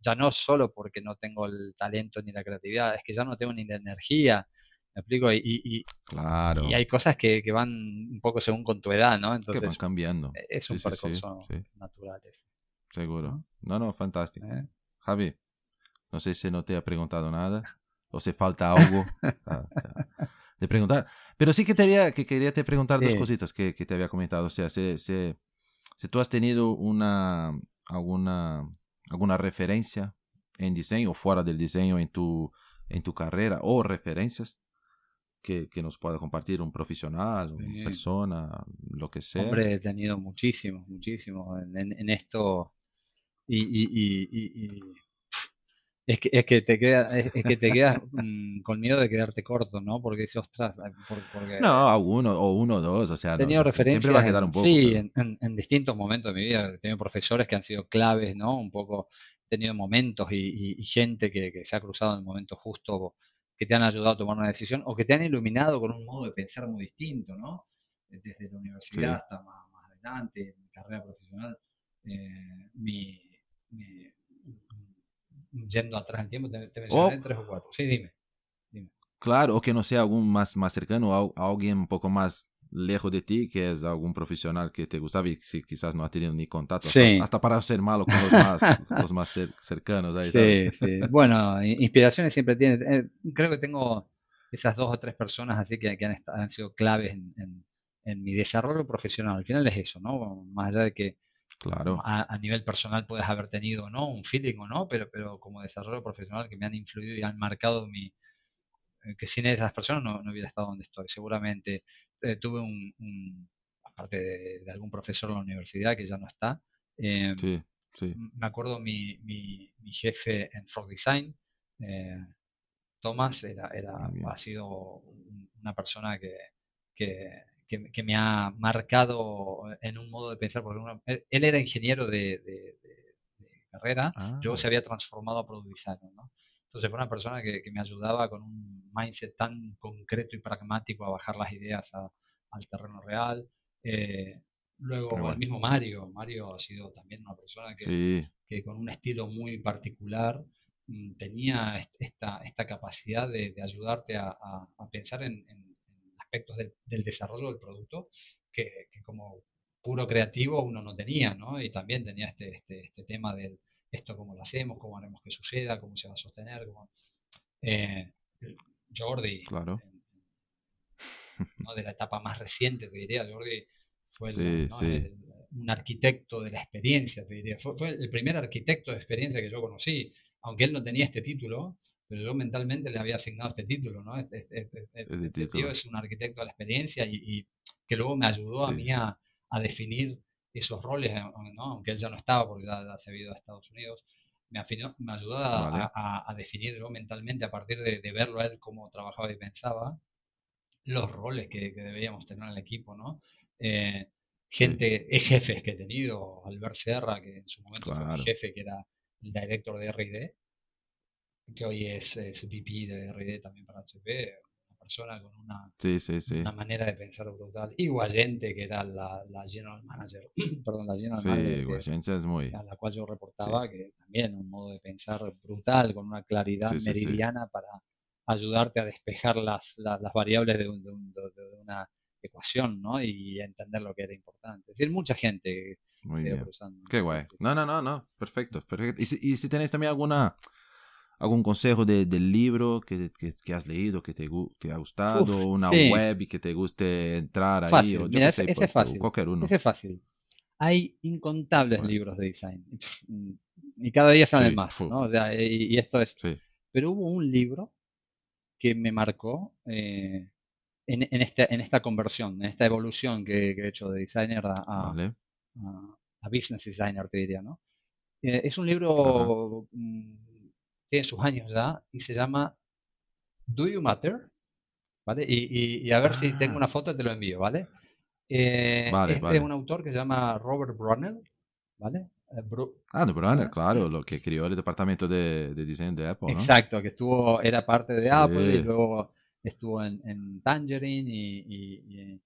ya no solo porque no tengo el talento ni la creatividad, es que ya no tengo ni la energía, ¿Me explico? Y, y, claro. y hay cosas que, que, van un poco según con tu edad, ¿no? Entonces, que van cambiando. E, es un sí, percurso natural. Seguro. No, no, fantástico. ¿Eh? Javi, no sé si no te ha preguntado nada o si falta algo ah, de preguntar. Pero sí que, te que quería te preguntar dos cositas que, que, te había comentado. O sea, si, si, si, tú has tenido una, alguna, alguna referencia en diseño o fuera del diseño en tu, en tu carrera o referencias que, que nos pueda compartir un profesional, una persona, lo que sea. Hombre, he tenido muchísimo, muchísimo en, en, esto y, y, y, es que, es que te queda, es, que te quedas mm, con miedo de quedarte corto, ¿no? Porque dices, ostras, porque... No, uno o uno o dos, o sea, tenido referencias, siempre va a quedar un poco. Sí, en, distintos momentos de mi vida. He tenido profesores que han sido claves, ¿no? Un poco, he tenido momentos y, gente que, que, se ha cruzado en el momento justo que te han ayudado a tomar una decisión o que te han iluminado con un modo de pensar muy distinto, ¿no? Desde la universidad hasta más, más, adelante, en mi carrera profesional, eh, mi, mi yendo atrás en tiempo, te, mencioné tres o cuatro. Sí, dime, dime. Claro, o que no sea algún más, más cercano, o alguien un poco más lejos de ti, que es algún profesional que te gustaba y si quizás no ha tenido ni contacto, hasta, para ser malo con los más, los más cercanos. Ahí, sí, sí. Bueno, inspiraciones siempre tienes. Eh, creo que tengo esas dos o tres personas así que, que han, han, sido claves en, en, en, mi desarrollo profesional. Al final es eso, ¿no? Más allá de que Claro. A, nivel personal puedes haber tenido no un feeling o no, pero, pero como desarrollo profesional que me han influido y han marcado mi eh, que sin esas personas no, no hubiera estado donde estoy. Seguramente eh, tuve un, parte de, algún profesor en la universidad que ya no está. Em, sí, sí. Me acuerdo mi, mi, jefe en Frog Design, eh, Thomas, era, era ha sido una persona que, que, que, me ha marcado en un modo de pensar, porque él, era ingeniero de, carrera, luego se ah. había transformado a product designer, ¿no? Entonces fue una persona que, me ayudaba con un mindset tan concreto y pragmático a bajar las ideas al terreno real. Eh, luego el mismo Mario, Mario ha sido también una persona que, que con un estilo muy particular mm, tenía esta, esta capacidad de, ayudarte a, pensar en, aspectos del, desarrollo del producto que, como puro creativo uno no tenía, ¿no? Y también tenía este, este, este tema del esto cómo lo hacemos, cómo haremos que suceda, cómo se va a sostener. Eh, Jordi, claro. ¿no? de la etapa más reciente, te diría, Jordi fue un arquitecto de la experiencia, te diría. Fue, el primer arquitecto de experiencia que yo conocí, aunque él no tenía este título, pero yo mentalmente le había asignado este título, ¿no? Este, este, este, este tío es un arquitecto de la experiencia y, que luego me ayudó a mí a, a definir esos roles, aunque él ya no estaba porque ya, se había ido a Estados Unidos, me, me ayudó a, definir yo mentalmente a partir de, verlo a él cómo trabajaba y pensaba los roles que, deberíamos tener en el equipo, ¿no? Eh, gente, jefes que he tenido, Albert Serra, que en su momento fue mi jefe, que era el director de R&D, que hoy es, es VP de R&D también para HP, persona con una, una manera de pensar brutal. Y Guayente, que era la, la General Manager, perdón, la General Manager es muy... a la cual yo reportaba, que también un modo de pensar brutal, con una claridad meridiana para ayudarte a despejar las, las, variables de, una ecuación, ¿no? Y entender lo que era importante. Es decir, mucha gente muy bien. Qué guay. No, no, no, no, perfecto, perfecto. Y si, y si tenéis también alguna algún consejo de, del libro que, que, has leído que te, ha gustado, una web y que te guste entrar ahí. O, Mira, ese, es fácil. Ese es fácil. Hay incontables libros de design y cada día salen más, ¿no? O sea, y, esto es. Pero hubo un libro que me marcó eh, en, en, este, en esta conversión, en esta evolución que, he hecho de designer a, a, a, business designer, te diría, ¿no? Eh, es un libro tiene sus años ya y se llama Do You Matter? ¿Vale? Y, a ver si tengo ah. una foto y te lo envío, ¿vale? Eh, vale, es de un autor que se llama Robert Brunel, ¿vale? Eh, ah, de Brunel, claro, lo que creó el departamento de, diseño de Apple, ¿no? Exacto, que estuvo, era parte de Apple y luego estuvo en, Tangerine y,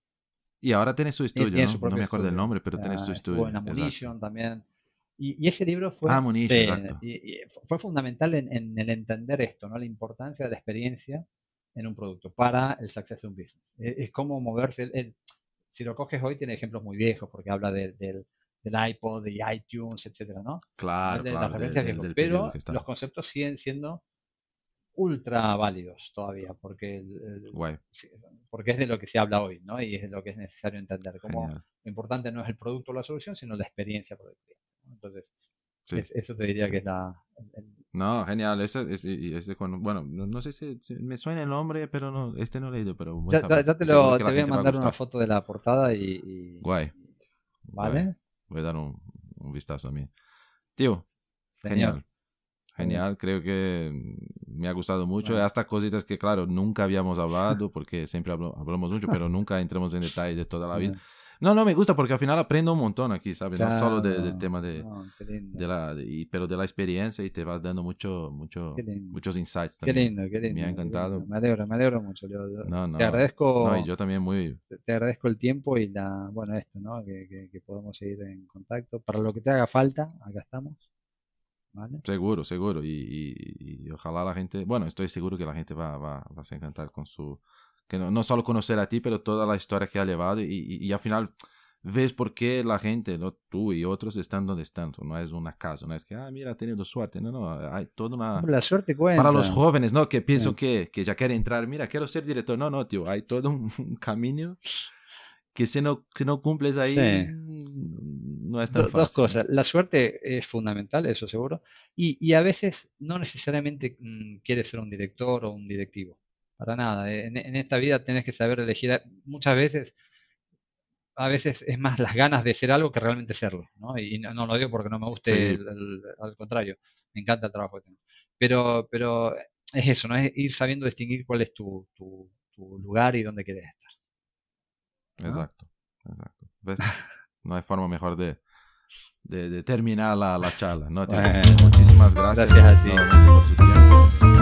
y, ahora tiene su estudio, ¿no? No me acuerdo el nombre, pero tiene su estudio. Estuvo en Ammunition también. Y, ese libro fue, ah, fue fundamental en, el entender esto, ¿no? la importancia de la experiencia en un producto para el success de un business. E, es, como moverse. si lo coges hoy, tiene ejemplos muy viejos porque habla del, del iPod, de iTunes, etcétera, ¿no? Claro, pero los conceptos siguen siendo ultra válidos todavía porque, porque es de lo que se habla hoy, ¿no? Y es de lo que es necesario entender. Como lo importante no es el producto o la solución, sino la experiencia por el cliente. Entonces, eso te diría que es la... No, genial. Ese, ese, bueno, no, sé si, me suena el nombre, pero no, este no lo he leído, pero... Ya, te, lo, te voy a mandar una foto de la portada y... Guay. ¿Vale? Voy a dar un, un vistazo a mí. Tío, genial. Genial, creo que me ha gustado mucho. Hasta cositas que, claro, nunca habíamos hablado, porque siempre hablamos mucho, pero nunca entramos en detalle de toda la vida. No, no, me gusta porque al final aprendo un montón aquí, ¿sabes? no solo del tema de, de la, pero de la experiencia y te vas dando mucho, mucho, muchos insights también. Qué lindo, qué lindo. Me ha encantado. Me alegro, me alegro mucho. no, no, te agradezco. No, y yo también muy. Te, agradezco el tiempo y la, bueno, esto, ¿no? Que, que, que podemos seguir en contacto. Para lo que te haga falta, acá estamos. ¿Vale? Seguro, seguro. Y, y, ojalá la gente, bueno, estoy seguro que la gente va, va, va a encantar con su, que no, no, solo conocer a ti, pero toda la historia que ha llevado y, y, al final ves por qué la gente, ¿no? tú y otros están donde están. No es un acaso, no es que, ah, mira, ha tenido suerte. No, no, hay toda una... La suerte cuenta. Para los jóvenes, ¿no? Que pienso que, que ya quieren entrar, mira, quiero ser director. No, no, tío, hay todo un, camino que si no, que no cumples ahí, no es tan fácil. Dos cosas. La suerte es fundamental, eso seguro. Y, y a veces no necesariamente mm, quieres ser un director o un directivo. Para nada. En, esta vida tienes que saber elegir. Muchas veces a veces es más las ganas de ser algo que realmente serlo, ¿no? Y no, lo digo porque no me guste, al contrario, me encanta el trabajo que tengo. Pero, pero es eso, ¿no? Es ir sabiendo distinguir cuál es tu, tu, lugar y dónde quieres estar. Exacto, exacto. No hay forma mejor de, de, terminar la, la charla. ¿no? Muchísimas gracias, gracias a ti. por su tiempo.